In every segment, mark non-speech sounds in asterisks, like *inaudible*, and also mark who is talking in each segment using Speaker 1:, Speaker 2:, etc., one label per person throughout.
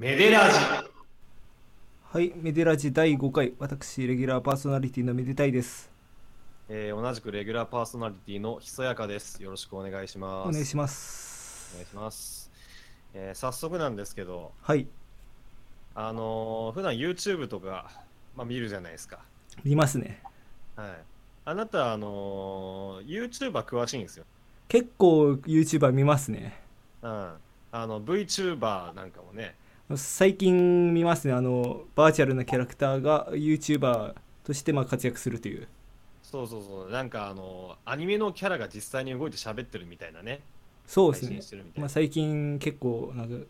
Speaker 1: メデラジ
Speaker 2: はい、メデラジ第5回、私、レギュラーパーソナリティのめでたいです。
Speaker 1: えー同じくレギュラーパーソナリティのひそやかです。よろしくお願いします。
Speaker 2: お願いします。
Speaker 1: お願いします。えー早速なんですけど、
Speaker 2: はい、
Speaker 1: あのー普段 YouTube とか、まあ、見るじゃないですか。
Speaker 2: 見ますね。
Speaker 1: はい。あなた、あのー YouTuber 詳しいんですよ。
Speaker 2: 結構 YouTuber 見ますね。
Speaker 1: うん。あの、VTuber なんかもね、
Speaker 2: 最近見ますね。あの、バーチャルなキャラクターが YouTuber としてまあ活躍するという。
Speaker 1: そうそうそう、なんかあのーアニメのキャラが実際に動いて喋ってるみたいなね、
Speaker 2: そうですね。まあ、最近結構なんか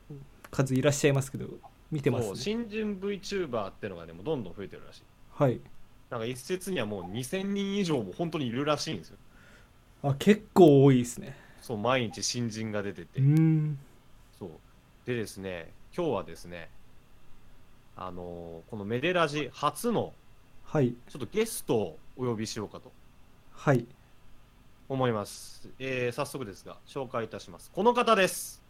Speaker 2: 数いらっしゃいますけど、見てますね。
Speaker 1: 新人 VTuber ってのがね、もうどんどん増えてるらしい。
Speaker 2: はい。
Speaker 1: なんか一説にはもう2000人以上も本当にいるらしいんですよ。
Speaker 2: あ、結構多いですね。
Speaker 1: そう、毎日新人が出てて
Speaker 2: うー。ん。
Speaker 1: そう。でですね、今日はですね、あのーこのメデラジ初の
Speaker 2: はい。
Speaker 1: ちょっとゲストをお呼びしようかと
Speaker 2: はい。
Speaker 1: 思います。えー、早速ですが、紹介いたします。この方です。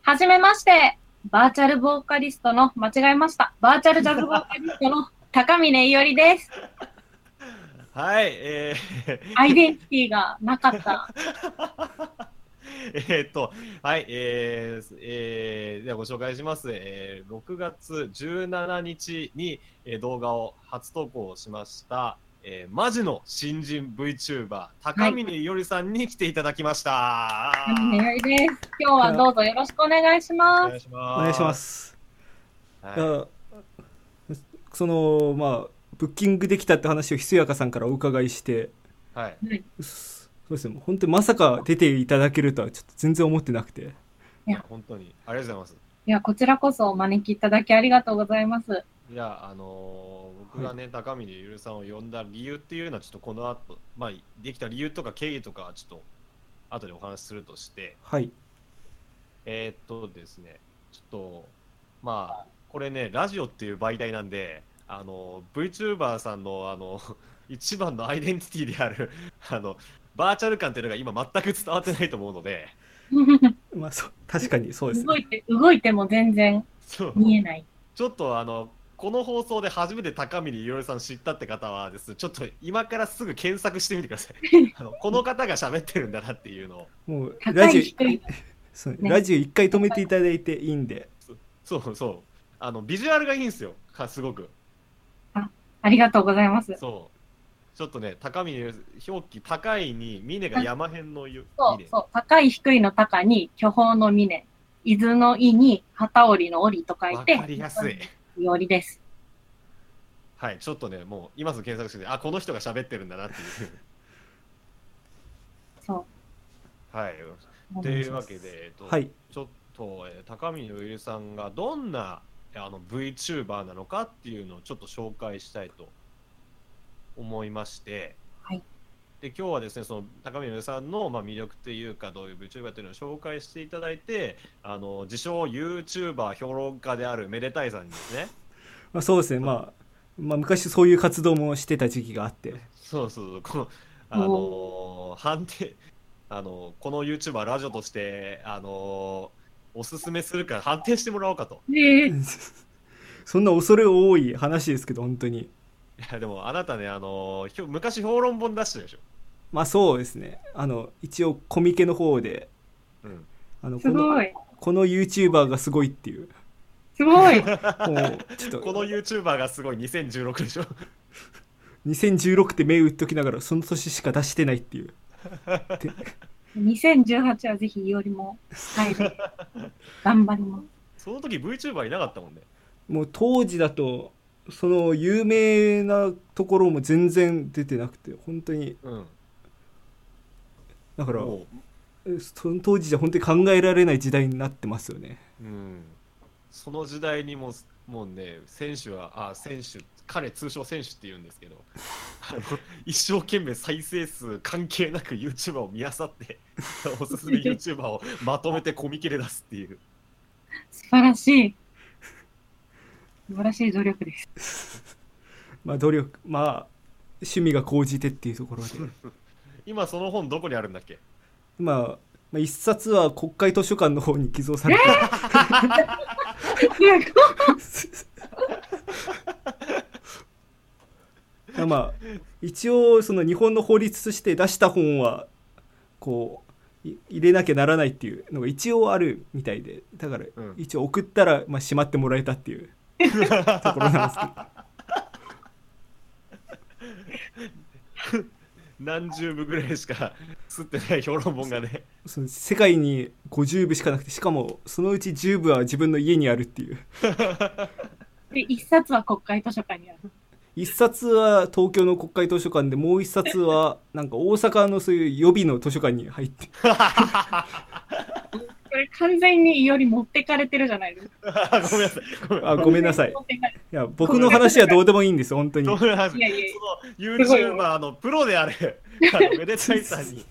Speaker 3: はじめまして、バーチャルボーカリストの、間違えました。バーチャルジャズボーカリストの高峰伊織です。*laughs*
Speaker 1: はい、え
Speaker 3: アイデンティティがなかった。*laughs*
Speaker 1: ー、*laughs* えーっと、はい、えー、えー、ではご紹介します。えー、6月17日に、えー動画を初投稿しました、えー、マジの新人 VTuber、高峰伊織さんに来ていただきました。
Speaker 3: 高峰伊織です。今日はどうぞよろしくお願いし
Speaker 1: お
Speaker 3: ます。
Speaker 1: 願いします。
Speaker 2: お願いしま。す。
Speaker 1: はい
Speaker 2: そのまあブッキングできたって話をひそやかさんからお伺いして
Speaker 1: はい。
Speaker 2: そうですね本当にまさか出ていただけるとはちょっと全然思ってなくて
Speaker 3: いや
Speaker 1: 本当に。ありがとうございます。
Speaker 3: いや、こちらこそお招きいただきありがとうございます。
Speaker 1: いや、あのー僕がね、高峰ゆるさんを呼んだ理由っていうのは、ちょっとこの後、まあ、できた理由とか経緯とかは、ちょっと、後でお話しするとして、
Speaker 2: はい
Speaker 1: えーっとですね、ちょっと、まあ、これね、ラジオっていう媒体なんで、あの、VTuber さんの、あの、*laughs* 一番のアイデンティティである、あの、バーチャル感っていうのが今全く伝わってないと思うので、*laughs*
Speaker 2: まあそう確かにそうですね
Speaker 3: 動いて、動いても全然見えない。
Speaker 1: ちょっとあの、この放送で初めて高峰いろりさん知ったって方はです、ちょっと今からすぐ検索してみてください。*laughs* あのこの方が喋ってるんだなっていうのを。
Speaker 2: もう
Speaker 3: 高
Speaker 2: ラジ。オ
Speaker 3: ね
Speaker 2: ラジオ一回止めていただいていいんで
Speaker 1: そうそう。あの、ビジュアルがいいんですよ。かすごく。
Speaker 3: ありがとうございます。
Speaker 1: そう。ちょっとね、高峰表記高いに、峰が山辺のゆ峰。
Speaker 3: そうそう。高い低いの高に、巨峰の峰。伊豆の伊に、旗織の織と書いて、
Speaker 1: わかりやすい。
Speaker 3: 伊織です。
Speaker 1: はい、ちょっとね、もう今すぐ検索して、あ、この人が喋ってるんだなっていう。*laughs*
Speaker 3: そう。
Speaker 1: はい。というわけで、えっと、
Speaker 2: はい
Speaker 1: ちょっと、えー高峰ゆりさんがどんなあの VTuber なのかっていうのをちょっと紹介したいと思いまして、
Speaker 3: はい。
Speaker 1: で今日はですねその高峰ゆりさんの、まあ、魅力というかどういう VTuber というのを紹介していただいてあの自称 YouTuber 評論家であるめでたいさんにですね。*laughs*
Speaker 2: まあそうですね。まあまあ昔そういう活動もしてた時期があって。
Speaker 1: そうそうそう。このあの判定あのこの YouTuber ラジオとしてあのおすすめするから判定してもらおうかと。
Speaker 3: ええ。*laughs*
Speaker 2: そんな恐れ多い話ですけど本当に
Speaker 1: いやでもあなたね、あの昔評論本出してるでしょ？
Speaker 2: まあそうですねあの一応コミケの方で
Speaker 1: うん。
Speaker 2: あのこの
Speaker 3: すごい。
Speaker 2: この YouTuber がすごいっていう
Speaker 3: すごい。
Speaker 2: もう *laughs* ちょっと
Speaker 1: この YouTuber がすごい2016でしょ？*laughs*
Speaker 2: 2016って目打っときながらその年しか出してないっていう *laughs* で
Speaker 3: 2018はぜひ、いおりも、はい。頑張ります。
Speaker 1: その時 VTuber いなかったもんね。
Speaker 2: もう当時だとその有名なところも全然出てなくて本当に
Speaker 1: うん。
Speaker 2: だからその当時じゃ本当に考えられない時代になってますよね
Speaker 1: う、うん。その時代にもう、もうね、選手は、あ、選手、彼通称選手って言うんですけど、*laughs* 一生懸命再生数関係なく YouTuber を見漁って、*laughs* おすすめ YouTuber をまとめてコミケで出すっていう。
Speaker 3: 素晴らしい。素晴らしい努力です。*laughs*
Speaker 2: まあ努力まあ趣味が高じてっていうところで。*laughs*
Speaker 1: 今その本どこにあるんだっけ？
Speaker 2: まあまあ一冊は国会図書館の方に寄贈されて。*laughs* いやまあ一応その日本の法律として出した本はこうい入れなきゃならないっていうのが一応あるみたいで。だから
Speaker 1: うん。
Speaker 2: 一応送ったら、まあ、しまってもらえたっていう *laughs* ところなんですけど。
Speaker 1: 何十部ぐらいしか吸ってない評論本がね。
Speaker 2: そ *laughs* の世界に50部しかなくてしかもそのうち10部は自分の家にあるっていう。*laughs*
Speaker 3: で、一冊は国会図書館にある。
Speaker 2: 一冊は東京の国会図書館でもう一冊はなんか大阪のそういう予備の図書館に入って
Speaker 3: これ完全にいおり持ってかれてるじゃないですか。*laughs*
Speaker 1: ごめんなさい。ごめん
Speaker 2: あごめんなさい。いや僕の話はどうでもいいんです本当に。*laughs*
Speaker 1: い。
Speaker 3: いやいやいや。
Speaker 1: その YouTuber のプロであるあのめでたいさんに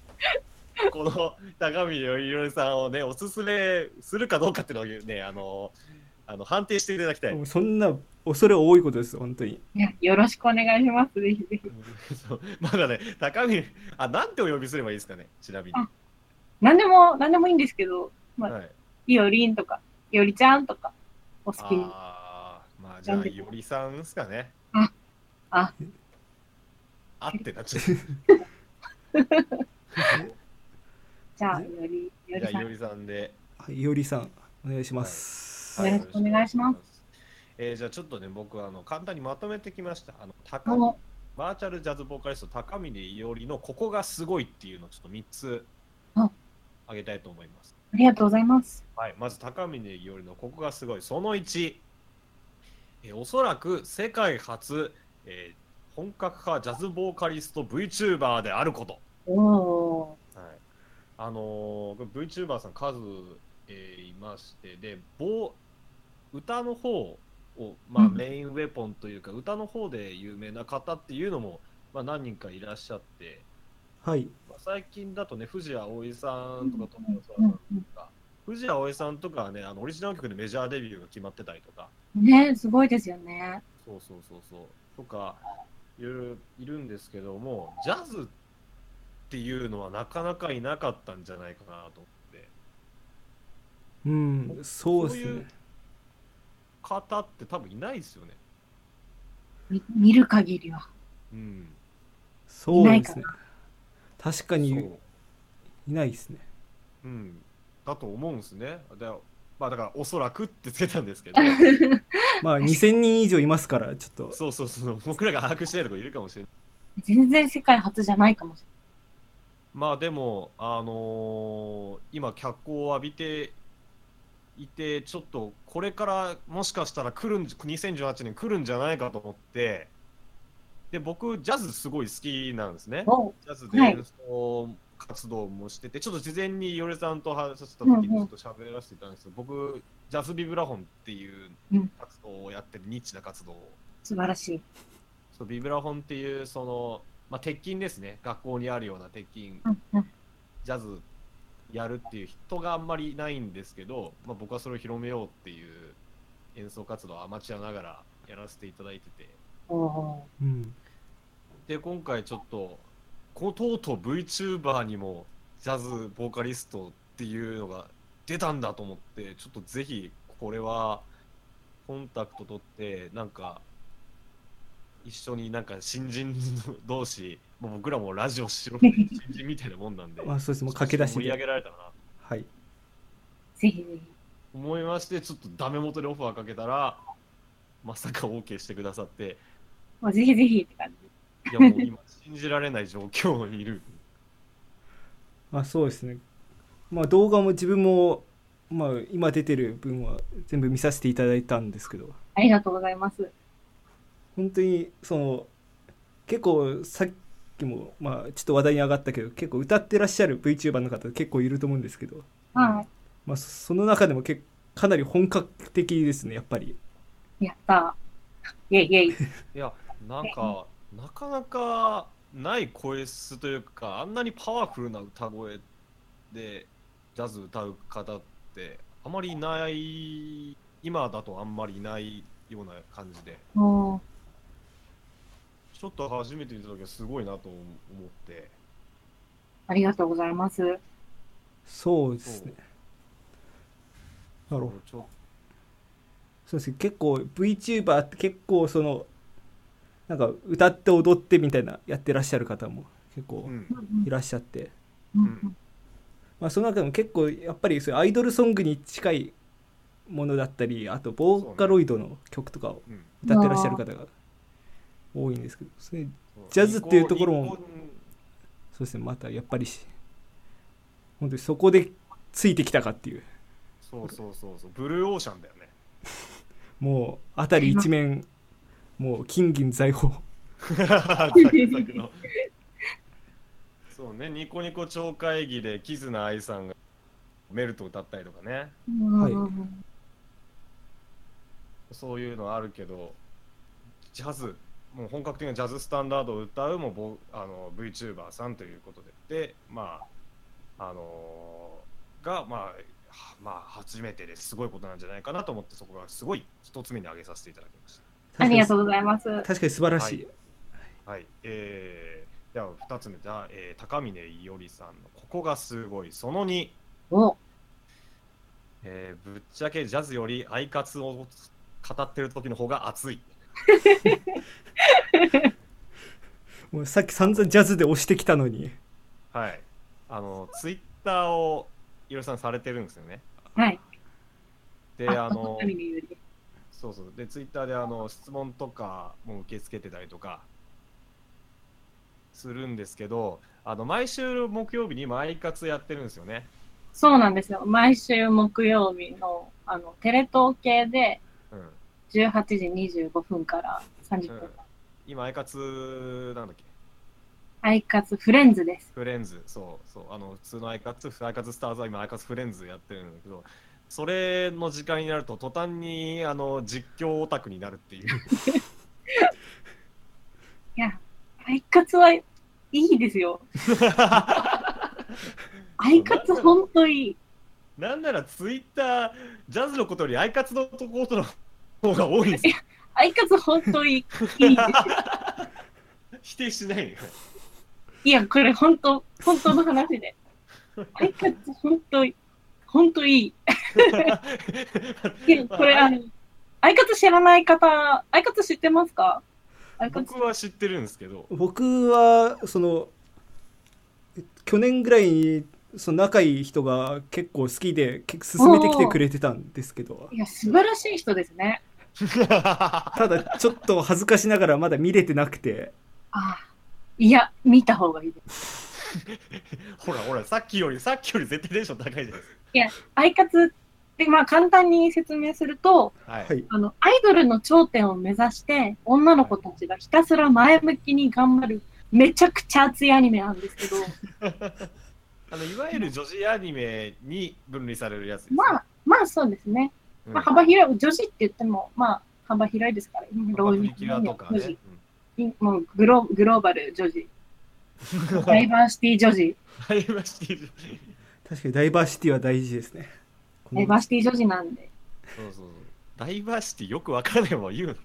Speaker 1: この高見よいろりさんをねおすすめするかどうかっていうのをねあのあの判定していただきたい。
Speaker 2: そんな恐れ多いことです本当に。
Speaker 3: いや、よろしくお願いします。ぜひぜひ。*laughs*
Speaker 1: まだね高見あなんてお呼びすればいいですかねちなみに。
Speaker 3: あ何でも、何でもいいんですけど、まあ、
Speaker 1: はい。
Speaker 3: いおりんとか、いおりちゃんとか、お好きに。
Speaker 1: あーまあじゃあいおりさんですかね。
Speaker 3: ああ。
Speaker 1: あってなっちゃう。*laughs*
Speaker 3: じゃあ、いおり、いおりさん。
Speaker 1: じゃあいおりさんで。
Speaker 2: はいいおりさんお願いします、
Speaker 3: よろしくお願いします。
Speaker 1: えーじゃあちょっとね僕あの簡単にまとめてきました。あの高バーチャルジャズボーカリスト高峰伊織のここがすごいっていうのをちょっと3つ
Speaker 3: あ。
Speaker 1: あげたいと思います。
Speaker 3: ありがとうございます。
Speaker 1: はい、まず高峰伊織のここがすごい。その1、えーおそらく世界初、えー本格派ジャズボーカリスト VTuber であること。
Speaker 3: おお
Speaker 1: はい、あのー、VTuber さん数、えーいまして、で、ボー歌の方を、まあ、
Speaker 3: うん
Speaker 1: メインウェポンというか、歌の方で有名な方っていうのも、まあ、何人かいらっしゃって、
Speaker 2: はい
Speaker 1: まあ、最近だとね、藤谷葵さんとか、富
Speaker 3: うん
Speaker 1: 野さんとか、藤谷葵さんとかはね、あのオリジナル曲でメジャーデビューが決まってたりとか、
Speaker 3: ね、すごいですよね。
Speaker 1: そうそうそうそう、とか、いろいろいるんですけども、ジャズっていうのはなかなかいなかったんじゃないかなと思って。
Speaker 2: うんそうです
Speaker 1: そういう
Speaker 2: ね
Speaker 1: 方って多分いないですよね。
Speaker 3: み見る限りは。
Speaker 1: うん。
Speaker 2: そうですね確かにいないですね
Speaker 1: うん。だと思うんですね。でまあだから、おそらくってつけたんですけど、*laughs*
Speaker 2: まあ2000人以上いますからちょっと
Speaker 1: そうそうそう、僕らが把握してないとこいるかもしれない。
Speaker 3: 全然世界初じゃないかもし
Speaker 1: まあでも、あのー今、脚光を浴びていて、ちょっとこれからもしかしたら来るん、2018年来るんじゃないかと思って、で、僕、ジャズすごい好きなんですねジャズで演奏活動もしてて、ちょっと事前にヨレさんと話した時にちょっと喋らせていたんですけど、僕、ジャズビブラフォンっていう
Speaker 3: うん
Speaker 1: 活動をやってる、ニッチな活動を。
Speaker 3: 素晴らしい。
Speaker 1: そうビブラフォンっていう、その、まあ、鉄筋ですね。学校にあるような鉄筋。
Speaker 3: うんうん。
Speaker 1: ジャズやるっていう人があんまりいないんですけど、まあ、僕はそれを広めようっていう演奏活動をアマチュアながらやらせていただいてて
Speaker 2: うん
Speaker 1: で今回ちょっとこのとうとう VTuber にもジャズボーカリストっていうのが出たんだと思ってちょっとぜひこれはコンタクト取ってなんか一緒になんか新人同士もう僕らもラジオしろ新人みたいなもんなんで *laughs*
Speaker 2: まあそうですもう駆け出し
Speaker 1: 盛り上
Speaker 2: で
Speaker 1: げられたらな
Speaker 2: はい
Speaker 3: ぜひぜひ。
Speaker 1: 思いましてちょっとダメ元でオファーかけたらまさか OK してくださって
Speaker 3: もうぜひぜひって感じ。
Speaker 1: いやもう今信じられない状況にいる
Speaker 2: まあそうですねまあ動画も自分もまあ今出てる分は全部見させていただいたんですけど
Speaker 3: ありがとうございます。
Speaker 2: 本当にその結構さっきもまあちょっと話題に上がったけど結構歌ってらっしゃる VTuber の方結構いると思うんですけど、
Speaker 3: は
Speaker 2: まあ、そその中でもけかなり本格的ですねやっぱり
Speaker 3: い。やったー。イェイイェイ。
Speaker 1: いやなんか *laughs* なかなかない声質というかあんなにパワフルな歌声でジャズ歌う方ってあまりいない今だとあんまりいないような感じで。ちょっと初めて見た時はすごいなと思って。
Speaker 3: ありがとうございます。
Speaker 2: そうですね。なるほど。
Speaker 1: ちょ
Speaker 2: そうですね。結構 VTuber って結構そのなんか歌って踊ってみたいなやってらっしゃる方も結構
Speaker 1: うん。
Speaker 2: いらっしゃって、
Speaker 3: うん。うん。
Speaker 2: まあ、その中でも結構やっぱりそういうアイドルソングに近いものだったりあとボーカロイドの曲とかを
Speaker 1: うん
Speaker 2: 歌ってらっしゃる方が多いんですけどそれジャズっていうところもそう。ですねまたやっぱりし本当にそこでついてきたかっていう。
Speaker 1: そうそうそうそう。ブルーオーシャンだよね。*laughs*
Speaker 2: もう辺り一面もう金銀財宝。
Speaker 1: ザクザクのそうねニコニコ超会議でキズナアイさんがメルト歌ったりとかね。
Speaker 2: はい
Speaker 3: うん。
Speaker 1: そういうのあるけどジャズもう本格的なジャズスタンダードを歌うもボあの VTuber さんということで。でまああのーがまあはまあ初めてですごいことなんじゃないかなと思ってそこがすごい一つ目に挙げさせていただきまし
Speaker 3: ありがとうございます。
Speaker 2: 確かに素晴らしい、
Speaker 1: たはいえー、では二つ目じゃあ、えー高峰伊織さんのここがすごいその2
Speaker 3: お
Speaker 1: えーぶっちゃけジャズよりアイカツを語ってる時の方が熱い。*laughs*
Speaker 2: もうさっき散々ジャズで押してきたのに
Speaker 1: はい。あの、ツイッターをいろいろさんされてるんですよね。
Speaker 3: はい。
Speaker 1: で、あの、そうそう。で、ツイッターであの質問とかも受け付けてたりとかするんですけど、あの、毎週木曜日に今アイカツやってるんですよね。
Speaker 3: そうなんですよ。毎週木曜日の、あの、テレ東系で
Speaker 1: うん。
Speaker 3: 18時25分から30分。
Speaker 1: うん今、アイカツなんだっけ？
Speaker 3: アイカツフレンズです。
Speaker 1: フレンズ、そうそう、あの普通のアイカツ、アイカツスターズは今、アイカツフレンズやってるんだけど、それの時間になると、途端にあの実況オタクになるっていう。*laughs*
Speaker 3: いや、アイカツはいいですよ。アイカツほんといい。
Speaker 1: なんならツイッター、ジャズのことよりアイカツのところの方が多いんですよ。
Speaker 3: アイカツほんといい。*laughs*
Speaker 1: 否定しないよ。
Speaker 3: いや、これほんと、本当の話で。アイカツほんといい。いこれあの、アイカツ知らない方、アイカツ知ってます？か
Speaker 1: 僕は知ってるんですけど、
Speaker 2: 僕はその去年ぐらいにその仲いい人が結構好きで結構勧めてきてくれてたんですけど。
Speaker 3: いや、素晴らしい人ですね。*laughs*
Speaker 2: ただちょっと恥ずかしながらまだ見れてなくて。
Speaker 3: ああ。いや、見た方がいいです。*laughs*
Speaker 1: ほらほら、さっきより、さっきより絶対テンション高いじゃないです
Speaker 3: いや、アイカツって、まあ簡単に説明すると、
Speaker 1: か。はい。
Speaker 2: はい。
Speaker 3: あの、アイドルの頂点を目指して、女の子たちがひたすら前向きに頑張る、めちゃくちゃ熱いアニメなんですけど、*laughs*
Speaker 1: あのいわゆる女子アニメに分類されるやつですね、
Speaker 3: まあ、まあそうですね。
Speaker 1: うん。
Speaker 3: まあ幅広い、女子って言っても、まあ幅広いですから、
Speaker 1: まあプリキュアとか
Speaker 3: グログローバル女児、*laughs* ダイバーシティ女児、
Speaker 1: ダイバーシティ
Speaker 2: 確かにダイバーシティは大事ですね
Speaker 3: ダイバーシティ女児なんで。
Speaker 1: そうそうそう。ダイバーシティよくわからないまま言うの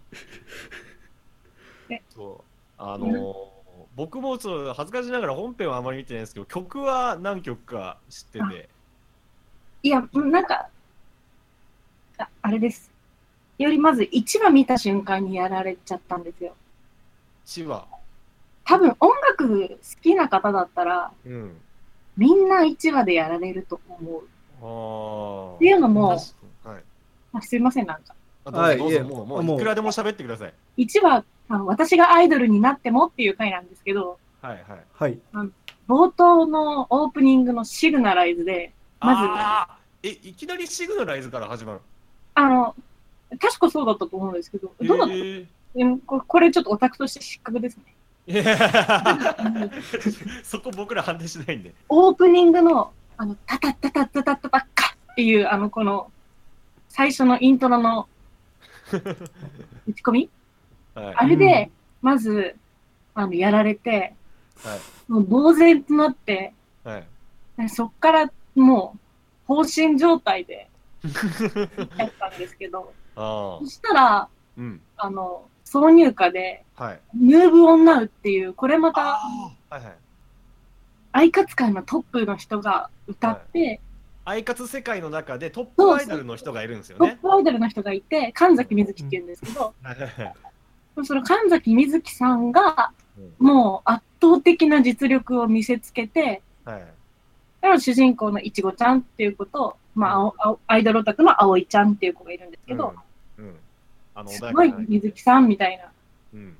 Speaker 3: え。
Speaker 1: そう。あのー僕もちょっと恥ずかしながら本編はあまり見てないんですけど、曲は何曲か知ってて。
Speaker 3: いや、なんか、ああれです。よりまず1話見た瞬間にやられちゃったんですよ。
Speaker 1: 千葉。
Speaker 3: 多分音楽好きな方だったら、
Speaker 1: うん。
Speaker 3: みんな1話でやられると思う。
Speaker 1: ああ。
Speaker 3: っていうのも
Speaker 1: はい。
Speaker 3: あすいません、なんか。
Speaker 2: はいいえ
Speaker 1: ぞもう、も
Speaker 2: もう
Speaker 1: ういくらでも喋ってください。
Speaker 3: 1話、あの私がアイドルになってもっていう回なんですけど、
Speaker 1: はいはい。
Speaker 2: はい
Speaker 3: 冒頭のオープニングのシグナライズで、まず
Speaker 1: え、いきなりシグナライズから始まる。
Speaker 3: あの、確かそうだったと思うんですけど、どうだった、
Speaker 1: えー
Speaker 3: うんここれちょっとオタクとして失格ですね。
Speaker 1: いやそこ僕ら判定しないんで。
Speaker 3: オープニングの、あの、タタタタタタタばっかっていう、あの、この、最初のイントロの打ち込み、
Speaker 1: はい、
Speaker 3: あれで、まず、あの、やられて、
Speaker 1: はい、
Speaker 3: もう呆然となって、
Speaker 1: はい、
Speaker 3: そっからもう、放心状態で、やったんですけど、*laughs* そしたら、
Speaker 1: うん、
Speaker 3: あの、挿入歌で、
Speaker 1: はい、
Speaker 3: ムーブオンナウっていう、これまた、
Speaker 1: はいはい。
Speaker 3: アイカツ界のトップの人が歌って、
Speaker 1: アイカツ世界の中でトップアイドルの人がいるんですよ
Speaker 3: トッ
Speaker 1: ね。
Speaker 3: プアイドルの人がいて、神崎水木って言うんですけど、その神崎水木さんが、もう圧倒的な実力を見せつけて、
Speaker 1: はい。
Speaker 3: 主人公のいちごちゃんっていう子と、まあ青、青アイドルオタクの葵ちゃんっていう子がいるんですけど、
Speaker 1: うん、うん。あの、
Speaker 3: すごい水木さんみたいな、
Speaker 1: うん。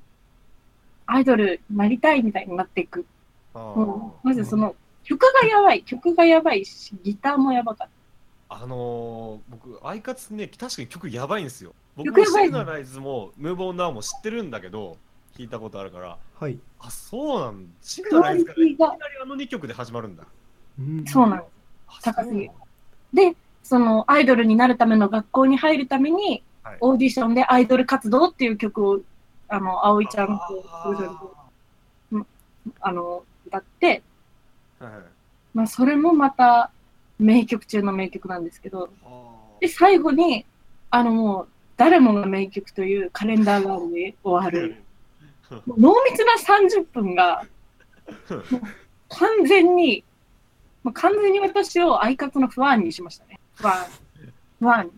Speaker 3: アイドルになりたいみたいになっていく。う
Speaker 1: ー
Speaker 3: まずその、曲がやばい、曲がやばいし、ギターもやばかっ
Speaker 1: あのー、僕、アイカツね、確かに曲やばいんですよ。僕
Speaker 3: 曲やばい
Speaker 1: もシグナライズも、ムーブオンナウも知ってるんだけど、聞いたことあるから、
Speaker 2: はい、
Speaker 1: あ、そうなんシグナライズからいきなりあの2曲で始まるんだ。
Speaker 2: うん。
Speaker 3: そうなんです。
Speaker 1: あ
Speaker 3: 高すぎる。で、そのアイドルになるための学校に入るために、
Speaker 1: はい。
Speaker 3: オーディションでアイドル活動っていう曲を、あの、葵ちゃんと、
Speaker 1: あ
Speaker 3: あの、歌って、
Speaker 1: ーはい
Speaker 3: まあ、それもまた名曲中の名曲なんですけど、
Speaker 1: あ
Speaker 3: で、最後に、あのもう、誰もが名曲というカレンダーガールで終わる。濃密な30分が、完全に、もう完全に私をアイカツのファンにしましたね。ファン。ファン。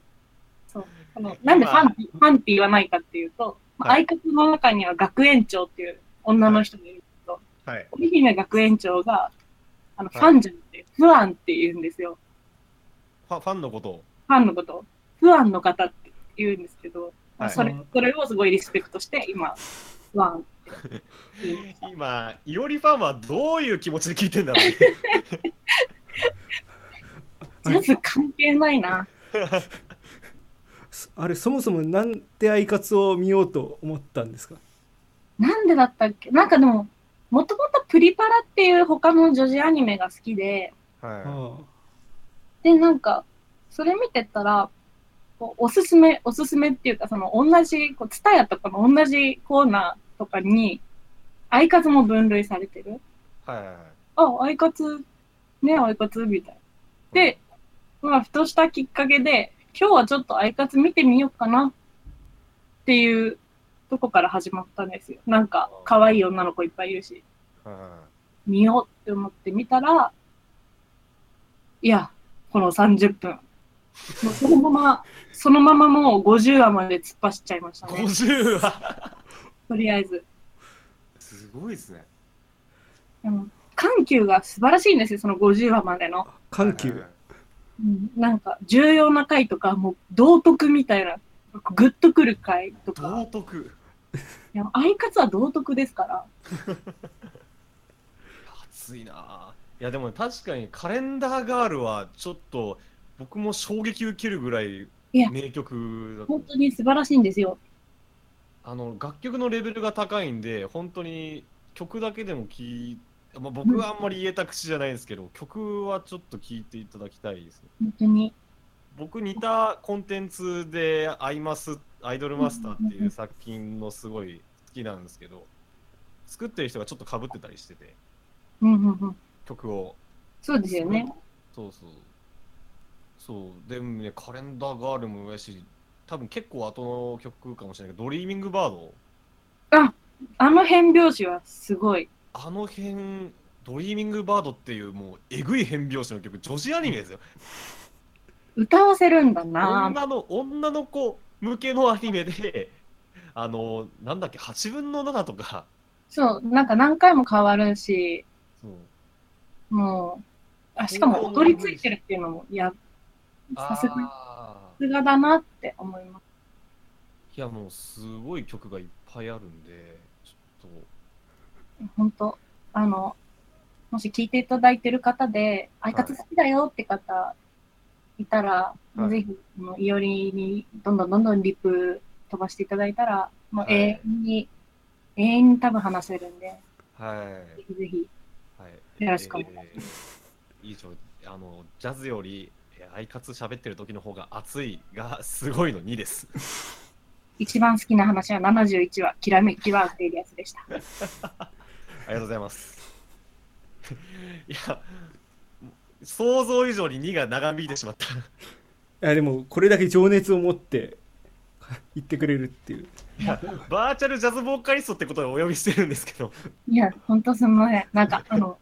Speaker 3: そう。あのなんでファンファンって言わないかっていうと、まあ
Speaker 1: はい
Speaker 3: アイカツの中には学園長っていう女の人がいる
Speaker 1: はい。
Speaker 3: 織姫学園長が、あの、
Speaker 1: はい
Speaker 3: ファンじゃなくて、ファンって言うんですよ。
Speaker 1: ファファンのことを。
Speaker 3: ファンのことを。ファンの方って言うんですけど、まあ
Speaker 1: はい
Speaker 3: それ、それをすごいリスペクトして、今、ファン。*laughs*
Speaker 1: 今、いおりファンはどういう気持ちで聞いてんだろうね。
Speaker 3: ジャズ関係ないな。*laughs*
Speaker 2: あれそもそもなんでアイカツを見ようと思ったんですか？
Speaker 3: なんでだったっけ？なんかでも、もともとプリパラっていう他の女児アニメが好きで、
Speaker 1: は
Speaker 2: あ
Speaker 3: で、なんか、それ見てたら、おすすめ、おすすめっていうか、その同じ、こう、ツタヤとかの同じコーナーとかに、アイカツも分類されてる。
Speaker 1: い。はいはいはい。
Speaker 3: あ、アイカツ、ね、アイカツみたいな。で、まあ、ふとしたきっかけで、今日はちょっとアイカツ見てみようかなっていうとこから始まったんですよ。なんか、可愛い女の子いっぱいいるし。見ようって思って見たら、いや、この30分。もうそのまま、そのままもう50話まで突っ走っちゃいましたね。
Speaker 1: 50は
Speaker 3: とりあえず。
Speaker 1: すごいですね。
Speaker 3: うん、緩急が素晴らしいんですよ、その50話までの。
Speaker 2: 緩急、
Speaker 3: うん、なんか、重要な回とか、もう道徳みたいな、グッとくる回とか。
Speaker 1: 道徳。
Speaker 3: いや、アイカツは道徳ですから。*laughs*
Speaker 1: 熱いなあいやでも確かにカレンダーガールはちょっと僕も衝撃受けるぐらい名曲だと
Speaker 3: 本当に素晴らしいんですよ。
Speaker 1: あの楽曲のレベルが高いんで本当に曲だけでも聴いまあ、僕はあんまり言えた口じゃないんですけど、曲はちょっと聴いていただきたいですね
Speaker 3: 本当に。
Speaker 1: 僕似たコンテンツで「アイマスアイドルマスター」っていう作品のすごい好きなんですけど作ってる人がちょっとかぶってたりしてて
Speaker 3: うんうんうん。
Speaker 1: 曲を
Speaker 3: そうですよね。
Speaker 1: そうそうそうでもねカレンダーガールもやし多分結構後の曲かもしれないけど Dreaming bird
Speaker 3: あの変拍子はすごい。
Speaker 1: あの辺 Dreaming bird っていうもうえぐい変拍子の曲女子アニメですよ
Speaker 3: 歌わせるんだな
Speaker 1: 女の女の子向けのアニメであのなんだっけ8分の7とか。
Speaker 3: そう、なんか何回も変わるし、
Speaker 1: そう。
Speaker 3: もう、あしかも踊りついてるっていうのも、いや、さすがに、さ
Speaker 1: あ
Speaker 3: すがだなって思います。
Speaker 1: ーいやもうすごい曲がいっぱいあるんでちょっと。
Speaker 3: 本当あの、もし聞いていただいてる方で、アイカツ好きだよって方いたら、
Speaker 1: はい。
Speaker 3: ぜひ、あのいおりにどんどんどんどんリップ飛ばしていただいたら、もう
Speaker 1: はい。
Speaker 3: 永遠に、永遠に多分話せるんで、
Speaker 1: はい。
Speaker 3: ぜひぜひ。
Speaker 1: はい、
Speaker 3: よろしくお願いし
Speaker 1: えー以上あのジャズよりえーアイカツ喋ってる時の方が熱いがすごいの2です。
Speaker 3: 一番好きな話は71話、きらめきはっていうやつでした。*laughs*
Speaker 1: ありがとうございます。いや想像以上に2が長引いてしまった
Speaker 2: いやでもこれだけ情熱を持って *laughs* 言ってくれるっていう
Speaker 1: いやバーチャルジャズボーカリストってことでお呼びしてるんですけど
Speaker 3: いや、ほんとすみません。なんか、あの、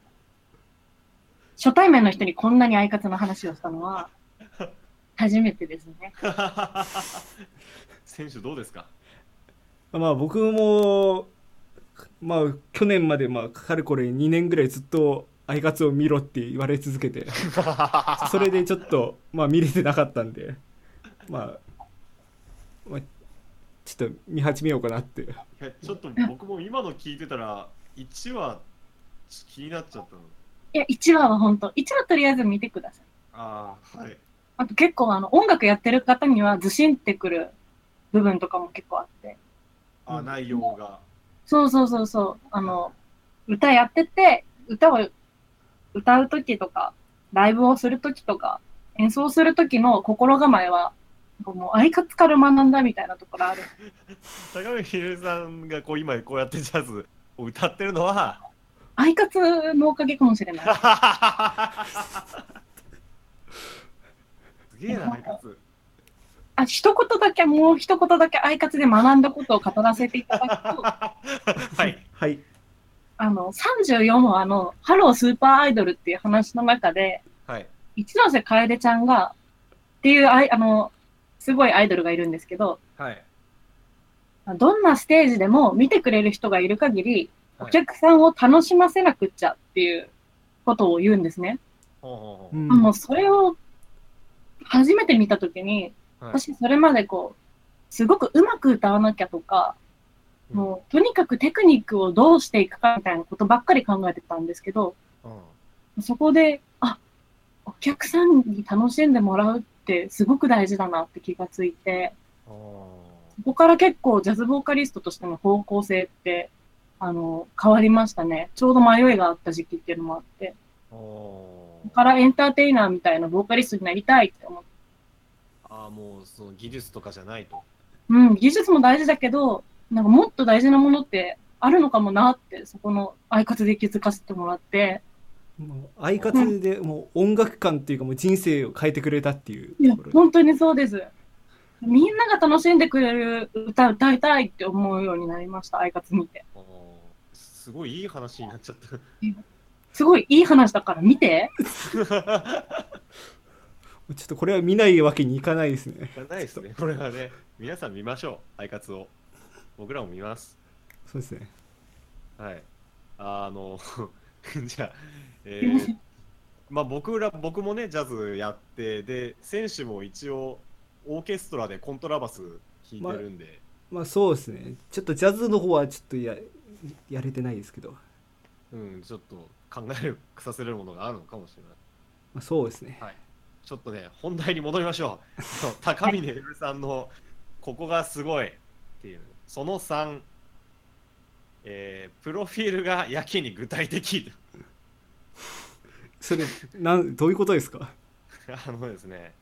Speaker 3: 初対面の人にこんなにアイカツの話をしたのは、初めてですね。
Speaker 1: 選手どうですか？
Speaker 2: まあ僕もまあ去年までまあかれこれ2年ぐらいずっとアイカツを見ろって言われ続けて *laughs* それでちょっとまあ見れてなかったんでまあ、まあ、ちょっと見始めようかなって
Speaker 1: いやちょっと僕も今の聞いてたら1話気になっちゃったの
Speaker 3: いや、1話は本当、1話とりあえず見てください。
Speaker 1: ああはい
Speaker 3: あと結構あの音楽やってる方にはずしんってくる部分とかも結構あって。
Speaker 1: あー内容が
Speaker 3: そうそうそうそう。あの、歌やってて、歌を歌うときとか、ライブをするときとか、演奏するときの心構えは、もうアイカツから学んだみたいなところある。*laughs*
Speaker 1: 高見ひるさんがこう今こうやってジャズを歌ってるのは
Speaker 3: アイカツのおかげかもしれない。*laughs*
Speaker 1: すげえな、アイカツ。
Speaker 3: あ、一言だけ、もう一言だけアイカツで学んだことを語らせていただくと、*laughs*
Speaker 1: はい。
Speaker 2: はい
Speaker 3: あの、34話のハロースーパーアイドルっていう話の中で、
Speaker 1: はい。
Speaker 3: 一ノ瀬楓ちゃんが、っていうアイ、あの、すごいアイドルがいるんですけど、
Speaker 1: はい。
Speaker 3: どんなステージでも見てくれる人がいる限り、お
Speaker 1: はい
Speaker 3: 客さんを楽しませなくっちゃっていうことを言うんですね。
Speaker 1: ほうほうほう
Speaker 2: うん
Speaker 3: もうそれを初めて見たときに、
Speaker 1: はい
Speaker 3: 私それまでこう、すごくうまく歌わなきゃとか、
Speaker 1: うん
Speaker 3: もうとにかくテクニックをどうしていくかみたいなことばっかり考えてたんですけど、
Speaker 1: うん。
Speaker 3: そこで、あ、お客さんに楽しんでもらうってすごく大事だなって気がついて、
Speaker 1: あ
Speaker 3: そこから結構ジャズボーカリストとしての方向性って、あの、変わりましたね。ちょうど迷いがあった時期っていうのもあって、そこからエンターテイナーみたいなボーカリストになりたいって思って、
Speaker 1: ーあー、もうその技術とかじゃないと。
Speaker 3: うん、技術も大事だけど、なんかもっと大事なものってあるのかもなって、そこのアイカツで気づかせてもらって、
Speaker 2: もうアイカツでもう音楽観っていうかもう人生を変えてくれたっていう
Speaker 3: いや
Speaker 2: とこ、ろ
Speaker 3: 本当にそうです。みんなが楽しんでくれる歌歌いたいって思うようになりました、アイカツ見て。
Speaker 1: すごいいい話になっちゃった。
Speaker 3: すごいいい話だから見て。*laughs*
Speaker 2: ちょっとこれは見ないわけにいかないですね
Speaker 1: ないですね。これはね、皆さん見ましょう。アイカツを。僕らも見ます。
Speaker 2: そうですね
Speaker 1: はい。あの、*laughs* じゃあ、えー *laughs* まあ僕ら、僕もね、ジャズやって、で、選手も一応、オーケストラでコントラバス弾いてるんで、
Speaker 2: まあそうですねちょっとジャズの方はちょっとややれてないですけど、
Speaker 1: うん、ちょっと考えるさせるものがあるのかもしれない。
Speaker 2: まあ、そうですね
Speaker 1: ちょっとね、本題に戻りましょう。高峰 *laughs* さんの、ここがすごいっていう、その3、えープロフィールがやけに具体的。*laughs*
Speaker 2: それなんどういうことですか？
Speaker 1: あのですね、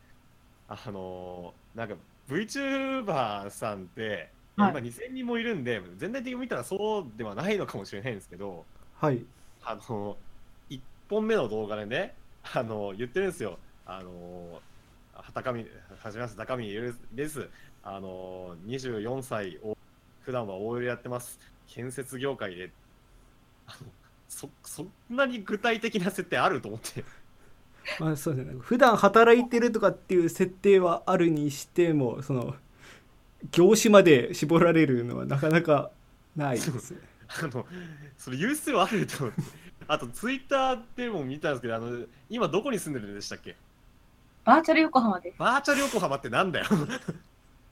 Speaker 1: あのーなんか VTuber さんって、
Speaker 3: はい
Speaker 1: 今2000人もいるんで、全体的に見たらそうではないのかもしれないんですけど、
Speaker 2: はい
Speaker 1: あのー、1本目の動画でね、あのー言ってるんですよ。あのー、高見、はじめまして、高見ゆるです。あのー、24歳を、普段は OL やってます。建設業界で。そそんなに具体的な設定あると思って。*laughs*
Speaker 2: まあそうですね普段働いてるとかっていう設定はあるにしてもその業種まで絞られるのはなかなかないですね
Speaker 1: あの、それ言う必要あると思って。あと、ツイッターでも見たんですけど、あの、今どこに住んでるんでしたっけ？
Speaker 3: バーチャル横浜です。
Speaker 1: バーチャル横浜ってなんだよ。*laughs*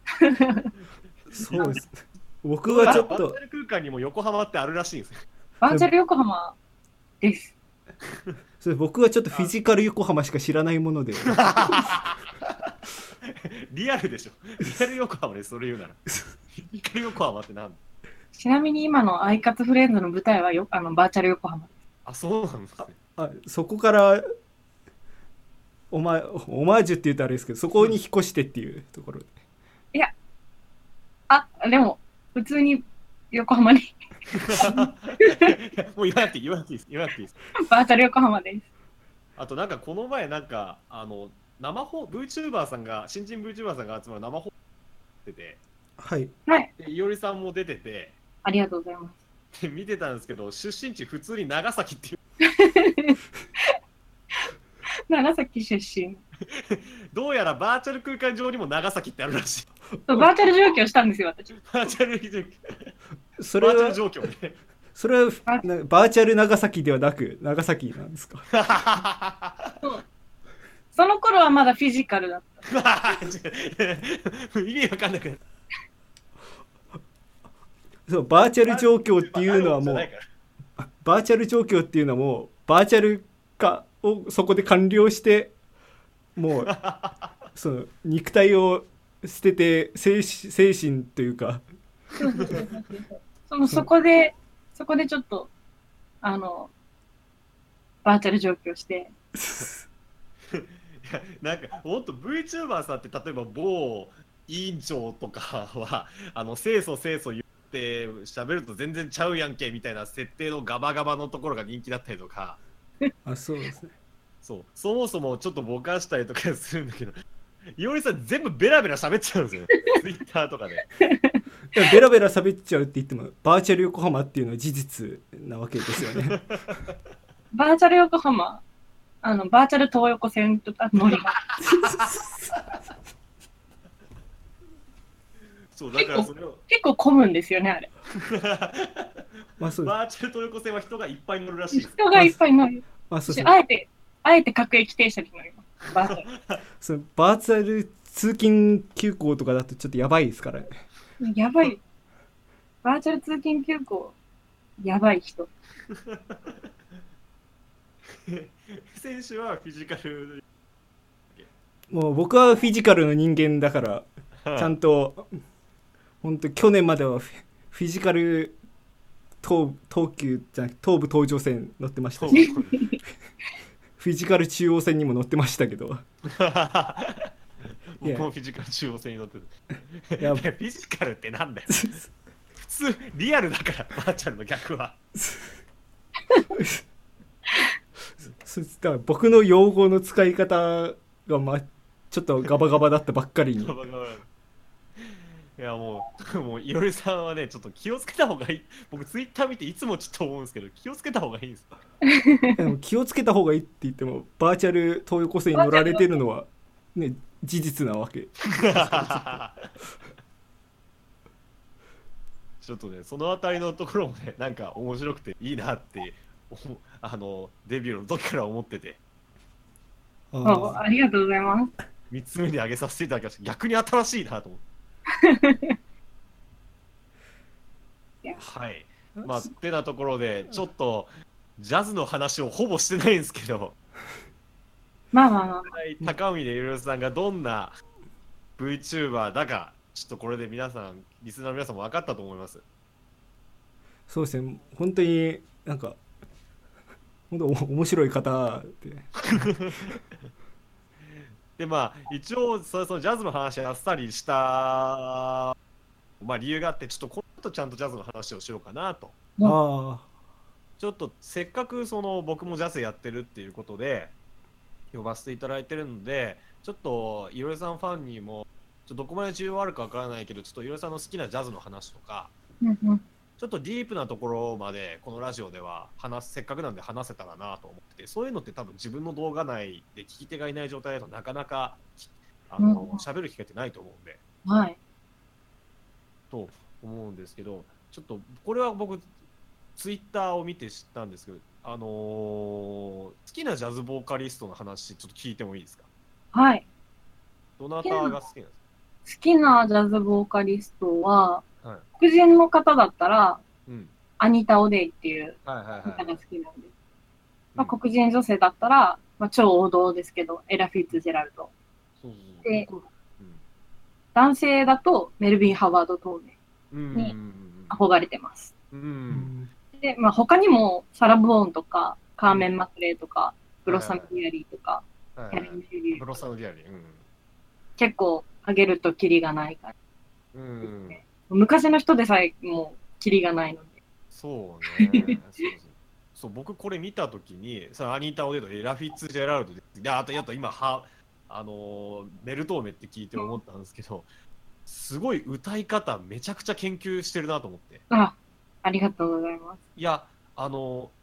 Speaker 1: *laughs*
Speaker 2: そうです僕はちょっと
Speaker 1: バーチャル空間にも横浜ってあるらしいんですよ。
Speaker 3: バーチャル横浜です。*laughs*
Speaker 2: それ僕はちょっとフィジカル横浜しか知らないもので *laughs*
Speaker 1: リアルでしょ。リアル横浜でそれ言うなら。リアル横浜ってなんだ？
Speaker 3: ちなみに今のアイカツフレンズの舞台はよあのバーチャル横浜。
Speaker 1: あ、そうなんですね。
Speaker 2: あそこからおまオマージュって言うとあれですけどそこに引っ越してっていうところで
Speaker 3: あ、でも、普通に横浜に *laughs*
Speaker 1: もう言わなくていい、言わなくていいです。言わなくていいです。
Speaker 3: バーチャル横浜です。
Speaker 1: あとなんかこの前なんか、あの、生放、VTuber さんが、新人 VTuber さんが集まる生放出てて、
Speaker 2: はい
Speaker 3: はい。
Speaker 1: で、いおりさんも出てて、
Speaker 3: ありがとうございます。
Speaker 1: で見てたんですけど、出身地普通に長崎っていう。*laughs*
Speaker 3: 長崎出身。*laughs*
Speaker 1: どうやらバーチャル空間上にも長崎ってあるらしい。
Speaker 3: そうバーチャル上京したんですよ、私。
Speaker 1: バーチャル状況。
Speaker 2: それは
Speaker 1: バーチャル状況ね。
Speaker 2: それはなバーチャル長崎ではなく長崎なんですか？
Speaker 3: その頃はまだフィジカルだった。*laughs*
Speaker 1: 意味わかんなくなる。
Speaker 2: そうバーチャル状況っていうのはも
Speaker 1: う
Speaker 2: バーチャル状況っていうのはもうバーチャル化をそこで完了してもうその肉体を捨てて精神精神というか。
Speaker 3: そのそこで、そこでちょっと、あの、バーチャル上京して、
Speaker 1: いやなんかもっと VTuber さんって例えば某委員長とかはあの清楚清楚言って喋ると全然ちゃうやんけみたいな設定のガバガバのところが人気だったりとか。
Speaker 2: あそうですね
Speaker 1: そう。そもそもちょっとぼかしたりとかするんだけど *laughs* いおりさん全部ベラベラ喋っちゃうんですよ。*laughs* Twitter とかで。
Speaker 2: ベラベラ喋っちゃうって言ってもバーチャル横浜っていうのは事実なわけですよね。*laughs*
Speaker 3: バーチャル横浜、あの、バーチャル東横線とか乗りが。
Speaker 1: そうだからそれを。
Speaker 3: 結構混むんですよね、あれ。
Speaker 2: まあそうです。
Speaker 1: バーチャル東横線は人がいっぱい乗るらしい。です
Speaker 3: 人がいっぱい乗る。
Speaker 2: まあそうです
Speaker 3: 私あえて、あえて各駅停車に乗ります。バーチャ *laughs*
Speaker 2: そのバーチャル通勤急行とかだとちょっとやばいですから。
Speaker 3: やばい。バーチャル通勤急行、やばい人。*laughs*
Speaker 1: 選手はフィジカル
Speaker 2: もう僕はフィジカルの人間だからちゃんと本当去年まではフィジカル東東急じゃなくて東武東上線乗ってましたしフィジカル中央線にも乗ってましたけど *laughs*
Speaker 1: 僕もフィジカル中央線に乗ってる。
Speaker 2: いや
Speaker 1: フィジカルってなんだよ。*laughs* 普通、リアルだから、ばあちゃんの逆は。
Speaker 2: そ *laughs* だから僕の用語の使い方が、ま、ちょっとガバガバだったばっかりに
Speaker 1: いやもう、*laughs* もういろりさんはね、ちょっと気をつけた方がいい。僕、ツイッター見ていつもちょっと思うんですけど、気をつけた方がいいんですよ。*laughs*
Speaker 2: でも気をつけた方がいいって言ってもバーチャル東横線に乗られてるのは、ね、事実なわけ *laughs*
Speaker 1: ちょっとね、そのあたりのところもね、なんか面白くていいなって、あの、デビューの時から思ってて、
Speaker 2: あ
Speaker 3: ありがとうございます。
Speaker 1: 3つ目に挙げさせていただきました。逆に新しいなと思って。はい。まあ、ってなところで、ちょっと、ジャズの話をほぼしてないんですけど、
Speaker 3: まあまあまあ。
Speaker 1: 高峰ゆるさんがどんな VTuber だか、ちょっとこれで皆さん、リスナーの皆さんも分かったと思います。
Speaker 2: そうですね本当になんか本当お面白い方で *laughs*
Speaker 1: で、まあ、一応、そそのジャズの話あっさりした、まあ、理由があって、ちょっとこの後ちゃんとジャズの話をしようかなと。
Speaker 2: あ
Speaker 1: ちょっとせっかくその僕もジャズやってるっていうことで呼ばせていただいてるのでちょっといろりさんファンにもちょっとどこまで需要あるかわからないけどちょっといろりさんの好きなジャズの話とかちょっとディープなところまでこのラジオでは話すせっかくなんで話せたらなと思っててそういうのって多分自分の動画内で聞き手がいない状態だとなかなかあの
Speaker 3: うん
Speaker 1: 喋る機会ってないと思うんで
Speaker 3: はい。
Speaker 1: と思うんですけど、ちょっとこれは僕、ツイッターを見て知ったんですけど、あのー好きなジャズボーカリストの話、ちょっと聞いてもいいですか？
Speaker 3: はい。
Speaker 1: どなたが好きなんです
Speaker 3: 好きなジャズボーカリストは、
Speaker 1: かはい。
Speaker 3: 黒人の方だったら、
Speaker 1: うん。
Speaker 3: アニタ・オデイっていう
Speaker 1: はいはい
Speaker 3: 方
Speaker 1: はい。
Speaker 3: が好きなんです。まあ、黒人女性だったら、まあ、超王道ですけど、エラ・フィッツジェラルド。
Speaker 1: そうそうそう
Speaker 3: で
Speaker 1: 僕
Speaker 3: 男性だと、メルビン・ハワード・トーメ。
Speaker 1: うん。うん
Speaker 3: に憧れてます。
Speaker 1: う。
Speaker 2: んん、
Speaker 3: で、まあ、他にも、サラ・ボーンとか、カーメン・マクレーとか、ブロッサム・ディアリーとか、
Speaker 1: はいはいブロッサムディアリー。
Speaker 3: 結構、あげるとキリがないから。
Speaker 1: うん。うん。
Speaker 3: 昔の人でさえもう、キリがないので。
Speaker 1: そうね。そう僕これ見たときに、さアニータ・オデイ、エラ・フィッツジェラルドで、であとあと今は、あのーメルトーメって聞いて思ったんですけど、すごい歌い方、めちゃくちゃ研究してるなと思って。
Speaker 3: あ、ありがとうございます。
Speaker 1: いや、あのー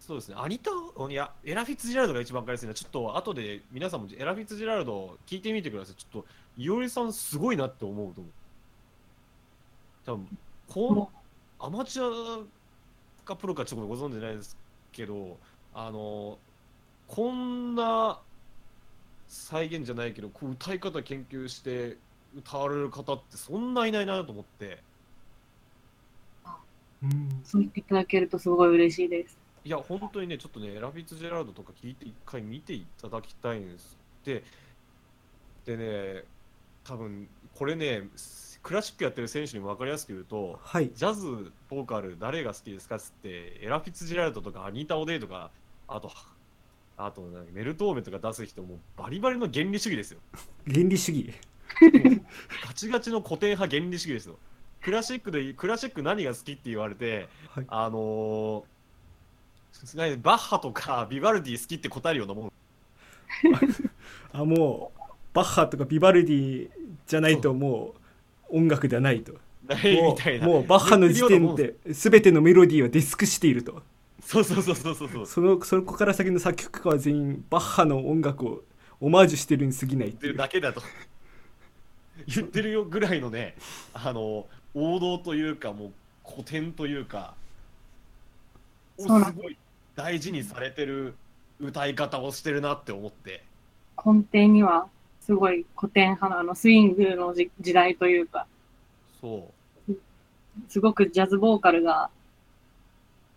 Speaker 1: そうですね、アニタ、いや、エラ・フィッツジェラルドが一番分かりやすいな、ちょっと後で皆さんもエラ・フィッツジェラルド聞いてみてください。ちょっと、いおりさんすごいなって思うと思う。多分このアマチュアかプロかちょっとご存知ないですけど、あの、こんな再現じゃないけど、こう歌い方研究して歌われる方ってそんないないなと思って。
Speaker 2: うん
Speaker 3: そう言っていただけるとすごい嬉しいです。
Speaker 1: いや、本当にね、ちょっとね、エラ・フィッツジェラルドとか聞いて、一回見ていただきたいんです。で、でね、多分これね、クラシックやってる選手にも分かりやすく言うと、
Speaker 2: はい
Speaker 1: ジャズ、ボーカル、誰が好きですかっつって、エラ・フィッツジェラルドとか、アニータ・オデイとか、あと、あとメルトーメとか出す人もバリバリの原理主義ですよ。*laughs*
Speaker 2: 原理主義
Speaker 1: ガチガチの古典派原理主義ですよ。クラシックで、クラシック何が好きって言われて、
Speaker 2: はい
Speaker 1: あのー、バッハとかビバルディ好きって答えるようなもん。*laughs*
Speaker 2: あもうバッハとかビバルディじゃないともう音楽ではないと
Speaker 1: ない
Speaker 2: も
Speaker 1: みたいうな。
Speaker 2: もうバッハの時点で全てのメロディーは出尽くしていると
Speaker 1: そうそうそうそうそうそう。
Speaker 2: そのそこから先の作曲家は全員バッハの音楽をオマージュしてるに過ぎないっ
Speaker 1: 言ってて
Speaker 2: いう
Speaker 1: るだけだと。言ってるよぐらいのね、あの、王道というか、もう古典というか、すごい大事にされてる歌い方をしてるなって思って。
Speaker 3: 根底にはすごい古典派のあのスイングの時時代というか、
Speaker 1: そう。
Speaker 3: すごくジャズボーカルが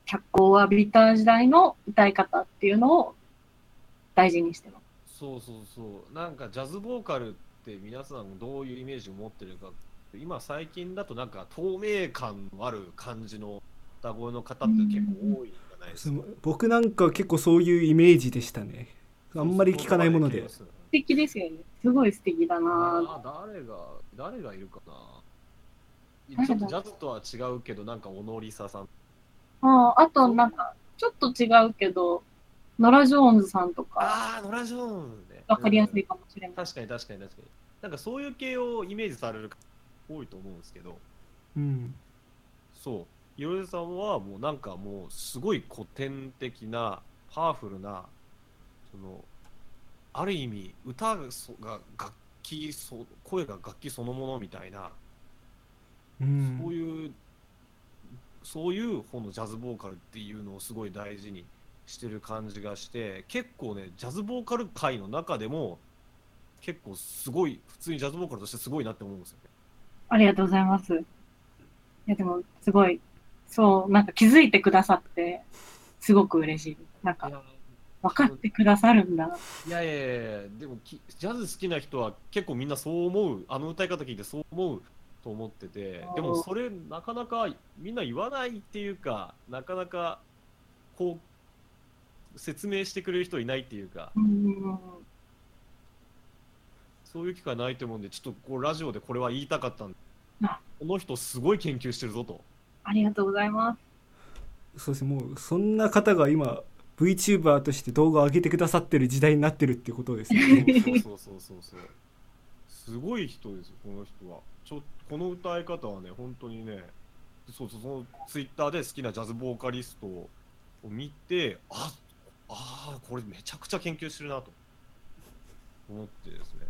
Speaker 3: 脚光を浴びた時代の歌い方っていうのを大事にしてます。
Speaker 1: そうそうそう。なんかジャズボーカルって皆さんどういうイメージを持ってるかって今最近だとなんか透明感のある感じの歌声の方って結構多いんじゃないですか？
Speaker 2: その僕なんか結構そういうイメージでしたねあんまり聞かないもので
Speaker 3: 素敵ですよね。すごい素敵だな。
Speaker 1: 誰が誰がいるかな。ちょっとジャズとは違うけどなんか小野梨沙さん。
Speaker 3: ああとなんか、ちょっと違うけど、ノラ・ジョーンズさんとか、
Speaker 1: ああノラ・ジョーンズね。
Speaker 3: わかりやすい
Speaker 1: うん
Speaker 3: かもしれない。
Speaker 1: 確かに確かに確かに。なんかそういう系をイメージされる方多いと思うんですけど。
Speaker 2: うん。
Speaker 1: そう。いろりさんはもうなんかもうすごい古典的なパワフルなそのある意味歌が楽器そ声が楽器そのものみたいな
Speaker 2: うん
Speaker 1: そういう、そういう方のジャズボーカルっていうのをすごい大事にしてる感じがして、結構ね、ジャズボーカル界の中でも、結構すごい、普通にジャズボーカルとしてすごいなって思うんですよね。
Speaker 3: ありがとうございます。いや、でも、すごい、そう、なんか気づいてくださって、すごく嬉しい。なんか、分かってくださるんだ。
Speaker 1: いやいやいやでもきジャズ好きな人は結構みんなそう思う、あの歌い方聞いてそう思うと思ってて、でもそれなかなかみんな言わないっていうか、なかなかこう説明してくれる人いないっていうか、
Speaker 3: うん。
Speaker 1: そういう機会ないと思うんで、ちょっとこうラジオでこれは言いたかったんで
Speaker 3: あ、
Speaker 1: この人すごい研究してるぞと。
Speaker 3: ありがとうございます。
Speaker 2: そうですねもうそんな方が今 VTuber として動画を上げてくださってる時代になってるってことですね
Speaker 1: そうそうそうそう。すごい人ですよ、この人は。ちょこの歌い方はね、本当にね、そうそう、そのツイッターで好きなジャズボーカリストを見て、ああ、これめちゃくちゃ研究してるなと思ってですね。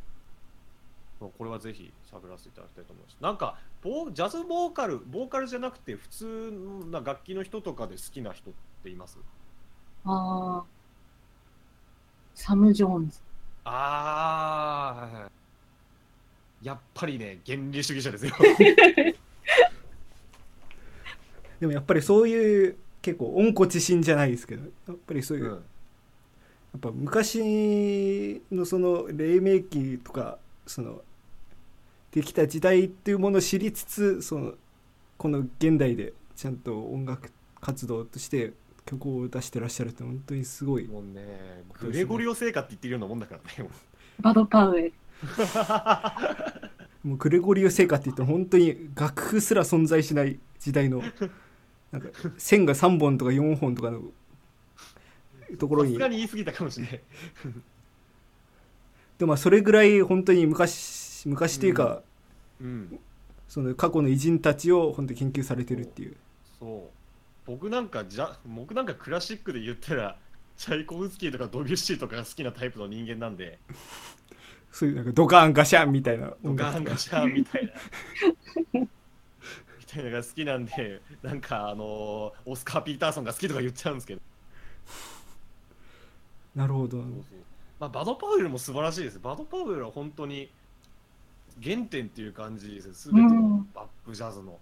Speaker 1: これはぜひ喋らせていただきたいと思います。なんかボ、ジャズボーカル、ボーカルじゃなくて、普通な楽器の人とかで好きな人っています？
Speaker 3: ああ。サム・ジョーンズ。
Speaker 1: ああ、やっぱりね、原理主義者ですよ。*laughs*
Speaker 2: でもやっぱりそういう結構温故知新じゃないですけどやっぱりそういう、
Speaker 1: うん
Speaker 2: やっぱ昔のその黎明期とかそのできた時代っていうものを知りつつそのこの現代でちゃんと音楽活動として曲を出してらっしゃるって本当にすごい。
Speaker 1: もうね、グレゴリオ聖歌って言ってるようなもんだからね。
Speaker 3: バド・パウエル。*laughs*
Speaker 2: もうグレゴリオ聖歌って言って本当に楽譜すら存在しない時代のなんか線が3本とか4本とかのところに。
Speaker 1: さすがに言い過ぎたかもしれない。
Speaker 2: でもまあそれぐらい本当に昔昔というか、
Speaker 1: うん、
Speaker 2: その過去の偉人たちを本当に研究されてるっていう。
Speaker 1: そ僕なんかじゃ僕なんかクラシックで言ったらチャイコフスキーとかドビュッシーとかが好きなタイプの人間なんで。
Speaker 2: そういうなんかドカンガシャンみたいな。
Speaker 1: ドカ
Speaker 2: 音楽とか
Speaker 1: ンガシャンみたいな。みたいなのが好きなんでなんかあのオスカー・ピーターソンが好きとか言っちゃうんですけど。
Speaker 2: なるほど。
Speaker 1: そうそう。まあ、バド・パウエルも素晴らしいです。バド・パウエルは本当に原点っていう感じです全てのバップジャズの、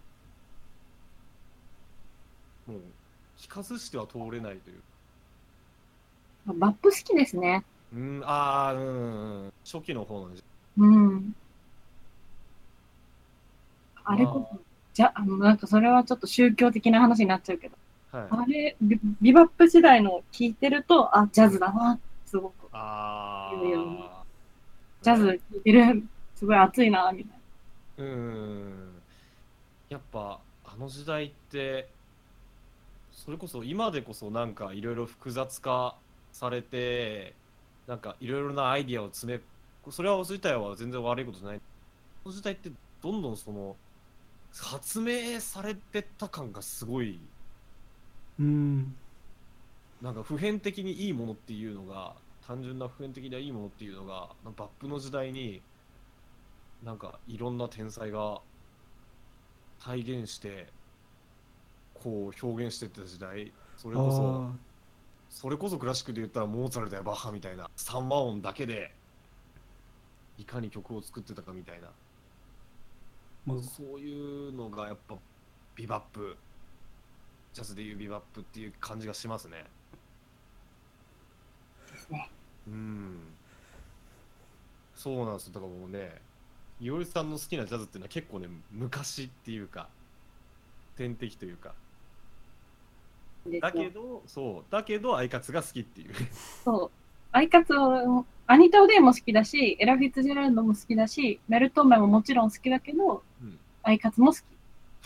Speaker 1: もう聞かずしては通れないという。
Speaker 3: バップ好きですね。
Speaker 1: うんああうんうん初期の方の
Speaker 3: うん。あれこ
Speaker 1: ま
Speaker 3: そ、じゃ、あの、なんかそれはちょっと宗教的な話になっちゃうけど、
Speaker 1: はい。
Speaker 3: あれ、ビビバップ時代の聞いてると、あ、ジャズだな、すごく。
Speaker 1: ああ
Speaker 3: ジャズ聞いてる、すごい熱いな、みたい
Speaker 1: うん。やっぱあの時代ってそれこそ今でこそなん。かいろいろ複雑化されてなんかいろいろなアイディアを詰めそれは自体は全然悪いことじゃないあの時代ってどんどんその発明されてた感がすごい
Speaker 2: うん
Speaker 1: なんか普遍的にいいものっていうのが単純な普遍的ないいものっていうのがバップの時代になんかいろんな天才が体現してこう表現してった時代それ
Speaker 2: あ
Speaker 1: こそ
Speaker 2: ー
Speaker 1: それこそクラシックで言ったらモーツァルトやバッハみたいな3和音だけでいかに曲を作ってたかみたいな
Speaker 2: まあ
Speaker 1: そういうのがやっぱビバップジャズでいうビバップっていう感じがしますね。うん。そうなんですよ。だからもうね、いおりさんの好きなジャズっていうのは結構ね、昔っていうか、天敵というか。だけど、そう、だけど、アイカツが好きっていう。
Speaker 3: そう。アイカツを、アニタ・オデイも好きだし、エラ・フィッツジェラルドも好きだし、メルトーメももちろん好きだけど、
Speaker 1: うん
Speaker 3: アイカツも好き。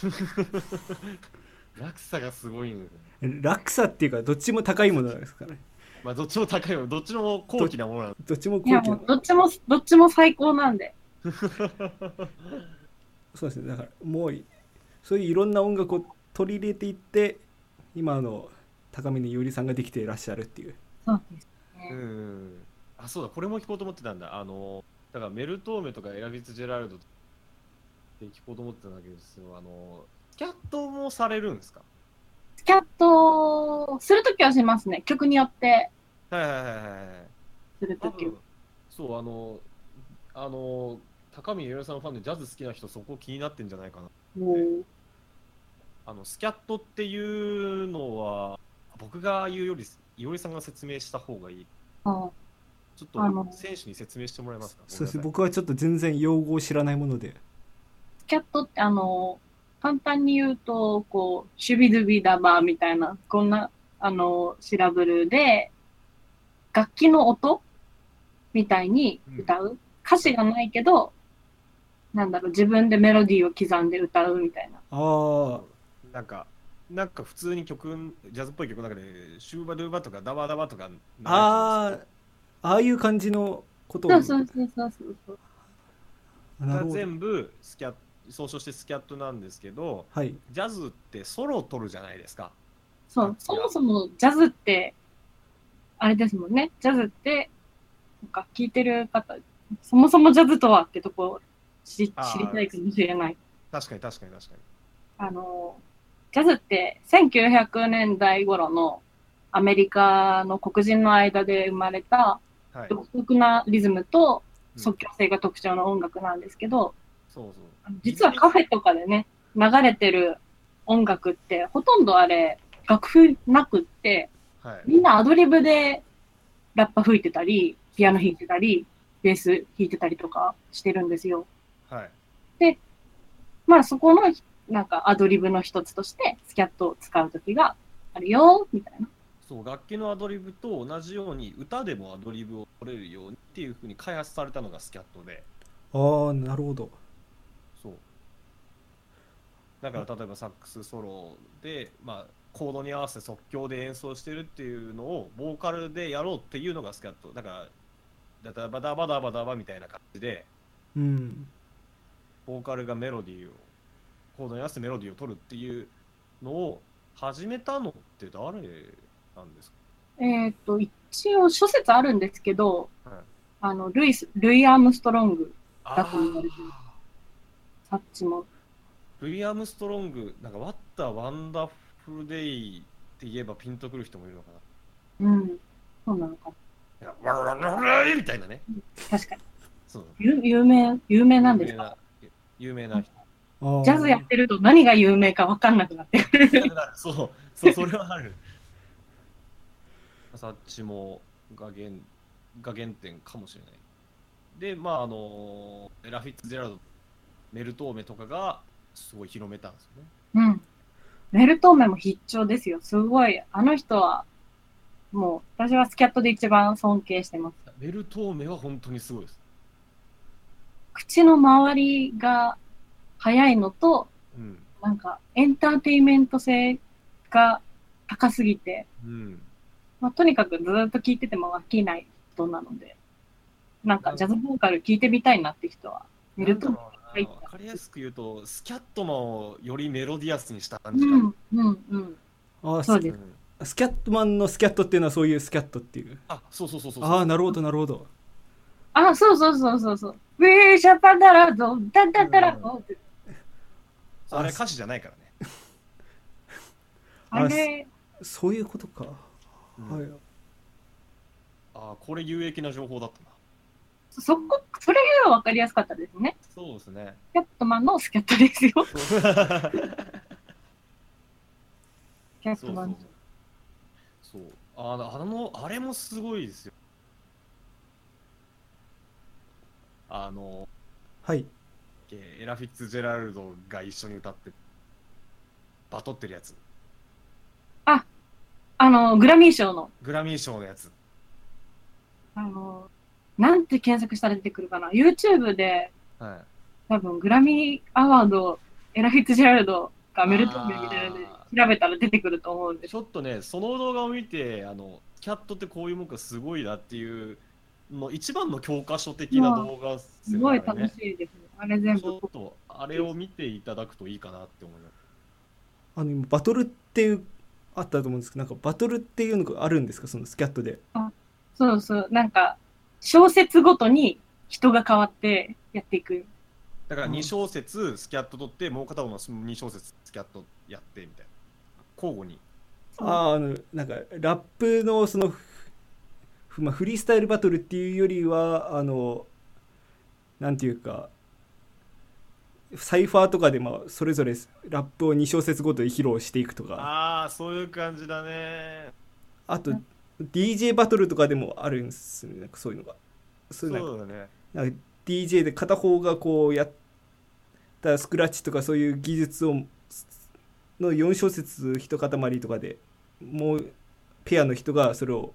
Speaker 3: *laughs*
Speaker 1: 落差がすごいんですよ。
Speaker 2: 落差っていうかどっちも高いものですからね
Speaker 1: まあ、どっちも高いもの、どっちも高貴なものなんで
Speaker 2: どっちも
Speaker 3: いや、
Speaker 2: 高貴な
Speaker 3: もうどっちも、どっちも最高なんで。*laughs*
Speaker 2: そうですねだからもうそういういろんな音楽を取り入れていって今の高峰伊織さんができていらっしゃるっていう
Speaker 3: そうです
Speaker 1: う
Speaker 3: ね。
Speaker 1: ん。あ、そうだ、これも聞こうと思ってたんだ。あの、だからメルトーメとかエラ・フィッツジェラルドって聞こうと思ってたんだけどですよ、あの、スキャットもされるんですか？
Speaker 3: スキャットするときはしますね。曲によって
Speaker 1: はいはいはいはいはい。
Speaker 3: するとき。
Speaker 1: そう、あの、あの、高見ゆさんファンでジャズ好きな人、そこ気になってんじゃないかな。あの、スキャットっていうのは、僕が言うより、いおりさんが説明した方がいい。
Speaker 3: あ
Speaker 1: ちょっ
Speaker 3: あの
Speaker 1: と、選手に説明してもらえますか？
Speaker 2: そうですね
Speaker 1: ご
Speaker 2: 僕はちょっと全然用語を知らないもので
Speaker 3: スキャットって、あの、簡単に言うと、こう、シュビドゥビダバーみたいな、こんな、あの、シラブルで、楽器の音みたいに歌う。歌詞がないけど、なんだろう、自分でメロディーを刻んで歌うみたいな。
Speaker 2: ああ
Speaker 1: なんか、なんか普通に曲、ジャズっぽい曲の中で、シューバドゥーバとかダバダバとか
Speaker 2: あーああいう感じのことを
Speaker 3: そうそうそうそう
Speaker 1: 全部スキャッ総称してスキャットなんですけど、
Speaker 2: はい
Speaker 1: ジャズってソロを取るじゃないですか。
Speaker 3: そう、そもそもジャズって、あれですもんね。ジャズって、なんか聞いてる方、そもそもジャズとはってとこ知知りたいかもしれない。
Speaker 1: 確かに確かに確かに。
Speaker 3: あの、ジャズって1900年代頃のアメリカの黒人の間で生まれた
Speaker 1: はい。
Speaker 3: 独特なリズムと
Speaker 1: うん
Speaker 3: 即興性が特徴の音楽なんですけど、
Speaker 1: そうそう。
Speaker 3: 実はカフェとかでね、流れてる音楽ってほとんどあれ楽譜なくって、
Speaker 1: はい。
Speaker 3: みんなアドリブでラッパ吹いてたり、ピアノ弾いてたり、ベース弾いてたりとかしてるんですよ。
Speaker 1: はい。
Speaker 3: まあそこのなんかアドリブの一つとしてスキャットを使うときがあるよ、みたいな。
Speaker 1: そう、楽器のアドリブと同じように、歌でもアドリブを取れるようにっていうふうに開発されたのがスキャットで、
Speaker 2: ああなるほど
Speaker 1: そう。だから例えばサックスソロで、まあ、コードに合わせて即興で演奏してるっていうのをボーカルでやろうっていうのがスキャット。だから、ダダバダバダバダバみたいな感じで、
Speaker 2: うん
Speaker 1: ボーカルがメロディーを、コードに合わせてメロディーを取るっていうのを始めたのって誰なんですか？
Speaker 3: えっ、と、一応諸説あるんですけど、
Speaker 1: はい
Speaker 3: あの、ルイス、ルイ・アームストロング、
Speaker 1: あ
Speaker 3: だと言われてるサッチも。
Speaker 1: ルイ・アームストロング、なんか、What a Wonderful Day って言えばピンとくる人もいるのかな？
Speaker 3: うん。そうなのかな。
Speaker 1: いやわらわらわらみたいなね。
Speaker 3: 確かに。
Speaker 1: そう。
Speaker 3: 有有名、有名なんですか？
Speaker 1: 有名な有名な人。
Speaker 2: あ
Speaker 3: ジャズやってると何が有名か分かんなくなってくる。
Speaker 1: そう、そう、それはある。サッチもが原が原点かもしれない。で、まあ、あの、エラ・フィッツジェラルド、メルトーメとかがすごい広めたんですよね。
Speaker 3: うん。メルトーメも必聴ですよ。すごい。あの人は、もう、私はスキャットで一番尊敬してます。
Speaker 1: メルトーメは本当にすごいです。
Speaker 3: 口の周りが速いのと、
Speaker 1: うん。
Speaker 3: なんか、エンターテインメント性が高すぎて、
Speaker 1: うん。
Speaker 3: まあ、とにかくずっと聴いてても飽きない人なので、なんか、ジャズボーカル聴いてみたいなって人は、メルトーメ。
Speaker 1: なんだろうなわかりやすく言うと、スキャットマンをよりメロディアスにした感じが。
Speaker 3: うん、うん、うん。
Speaker 2: あス
Speaker 3: そうです。
Speaker 1: うん
Speaker 2: スキャットマンのスキャットっていうのはそういうスキャットっていう
Speaker 1: あ、そうそうそうそう。
Speaker 2: ああなるほどなるほど
Speaker 3: あ、そうそうそうそうそう。ウィーシャパダラド、ダダダラドって。
Speaker 1: あれ歌詞じゃないからね。
Speaker 3: あれ、
Speaker 2: そういうことか、
Speaker 1: うん
Speaker 2: はい
Speaker 1: あ、これ有益な情報だったな。
Speaker 3: そこ、それが分かりやすかったですね。
Speaker 1: そうですね。
Speaker 3: スキャットマンのスキャットですよ。スキャッ
Speaker 1: そうそう
Speaker 3: トマン。
Speaker 1: そう。あの、あの、あれもすごいですよ。あの、
Speaker 2: はい
Speaker 1: エラ・フィッツジェラルドが一緒に歌って、バトってるやつ。
Speaker 3: あの、グラミー賞の、
Speaker 1: グラミー賞のやつ。
Speaker 3: あの、なんて検索したら出てくるかな。YouTube で、
Speaker 1: はい。
Speaker 3: 多分、グラミーアワード、エラ・フィッツジェラルドがメルトンメみたいなので
Speaker 1: あ
Speaker 3: 調べたら出てくると思うんです。
Speaker 1: ちょっとね、その動画を見て、あの、キャットってこういうもんかすごいなっていうの一番の教科書的な動画ね
Speaker 3: すごい楽しいですね。あれ全部
Speaker 1: ちょっ。とあれを見ていただくといいかなって思います。
Speaker 2: あの今バトルっていうあったと思うんですけどなんかバトルっていうのがあるんですか？そのスキャットで
Speaker 3: そうそう。なんか、小説ごとに人が変わってやっていく。
Speaker 1: だから
Speaker 2: うん
Speaker 1: 2小節スキャット取って、もう片方の2小節スキャットやってみたいな。交互に。
Speaker 2: あーあのなんかラップのそのふまあ、フリースタイルバトルっていうよりはあのなんていうかサイファーとかでまあそれぞれラップを2小節ごとに披露していくとか
Speaker 1: ああ、そういう感じだね。
Speaker 2: あと DJ バトルとかでもあるんですねなんかそういうのがそ
Speaker 1: そう
Speaker 2: いうなんか
Speaker 1: だね。
Speaker 2: なんか DJ で片方がこうやったスクラッチとかそういう技術をの4小節一塊とかでもうペアの人がそれを、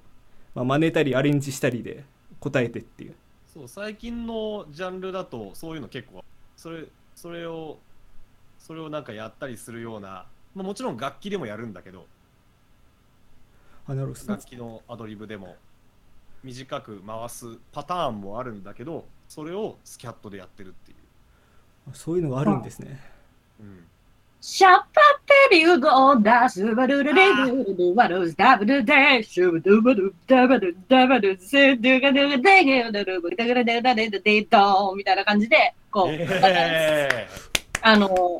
Speaker 2: まあ、真似たりアレンジしたりで答えてっていう
Speaker 1: そう、最近のジャンルだとそういうの結構、それ、それを、それをなんかやったりするような、まあ、もちろん楽器でもやるんだけど、
Speaker 2: あなるほど。
Speaker 1: 楽器のアドリブでも短く回すパターンもあるんだけどそれをスキャットでやってるっていう、
Speaker 2: そういうのがあるんですね。
Speaker 1: うん、
Speaker 3: シャッパーペリューゴーダスバルルレルルルワルスダブルデシュブドゥブドゥダブルダブルセドゥガドゥガデゲドルブルダガダダダダダデドーンみたいな感じで、こう、あの、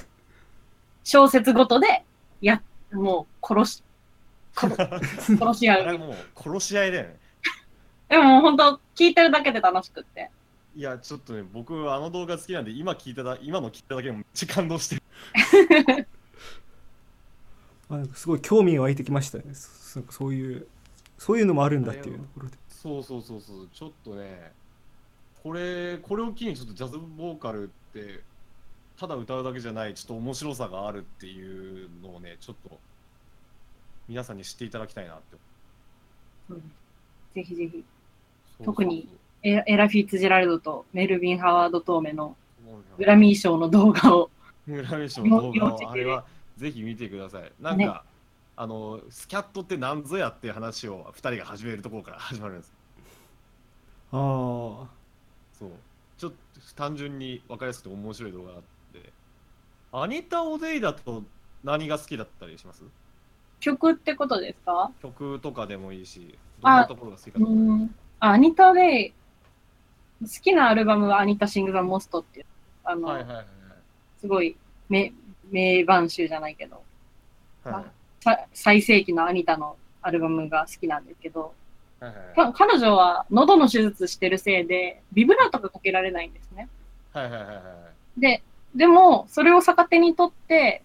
Speaker 3: 小説ごとで、や、もう殺し、殺し、合う。
Speaker 1: もう殺し合いだよね
Speaker 3: でも本当聞いてるだけで楽しくって。
Speaker 1: いやちょっとね僕あの動画好きなんで今聞いただ今の聞いただけでもめっちゃ感動してる。*laughs*
Speaker 2: あなんかすごい興味が湧いてきましたね。そなんかそういうそういうのもあるんだっていうところで。
Speaker 1: そうそうそうそう。ちょっとねこれこれを機にちょっとジャズボーカルってただ歌うだけじゃないちょっと面白さがあるっていうのをねちょっと皆さんに知っていただきたいなって。
Speaker 3: うん。ぜひぜひ。
Speaker 1: そうそうそう。
Speaker 3: 特にエエラ・フィッツジェラルドとメルビン・ハワード・トーメのグラミー賞の動画を。
Speaker 1: グラミー賞の動画。をあれはぜひ見てください。なんか、
Speaker 3: ね。
Speaker 1: あのスキャットって何ぞやっていう話を2人が始めるところから *laughs* 始まるんです
Speaker 2: ああ
Speaker 1: そう。ちょっと単純に分かりやすくて面白い動画があって。アニタ・オデイだと何が好きだったりします？
Speaker 3: 曲ってことですか？
Speaker 1: 曲とかでもいいし、どんなところが好きか
Speaker 3: う
Speaker 1: とか。
Speaker 3: ん。あ、アニタで、好きなアルバムはアニタ・シング・ザ・モストっていう、あの、
Speaker 1: はいはいはい
Speaker 3: すごい名名盤集じゃないけど、
Speaker 1: はい。
Speaker 3: 最盛期のアニタのアルバムが好きなんですけど、
Speaker 1: はいはい
Speaker 3: か彼女は喉の手術してるせいで、ビブラートがかけられないんですね。
Speaker 1: はいはいはいはい。
Speaker 3: で、でも、それを逆手にとって、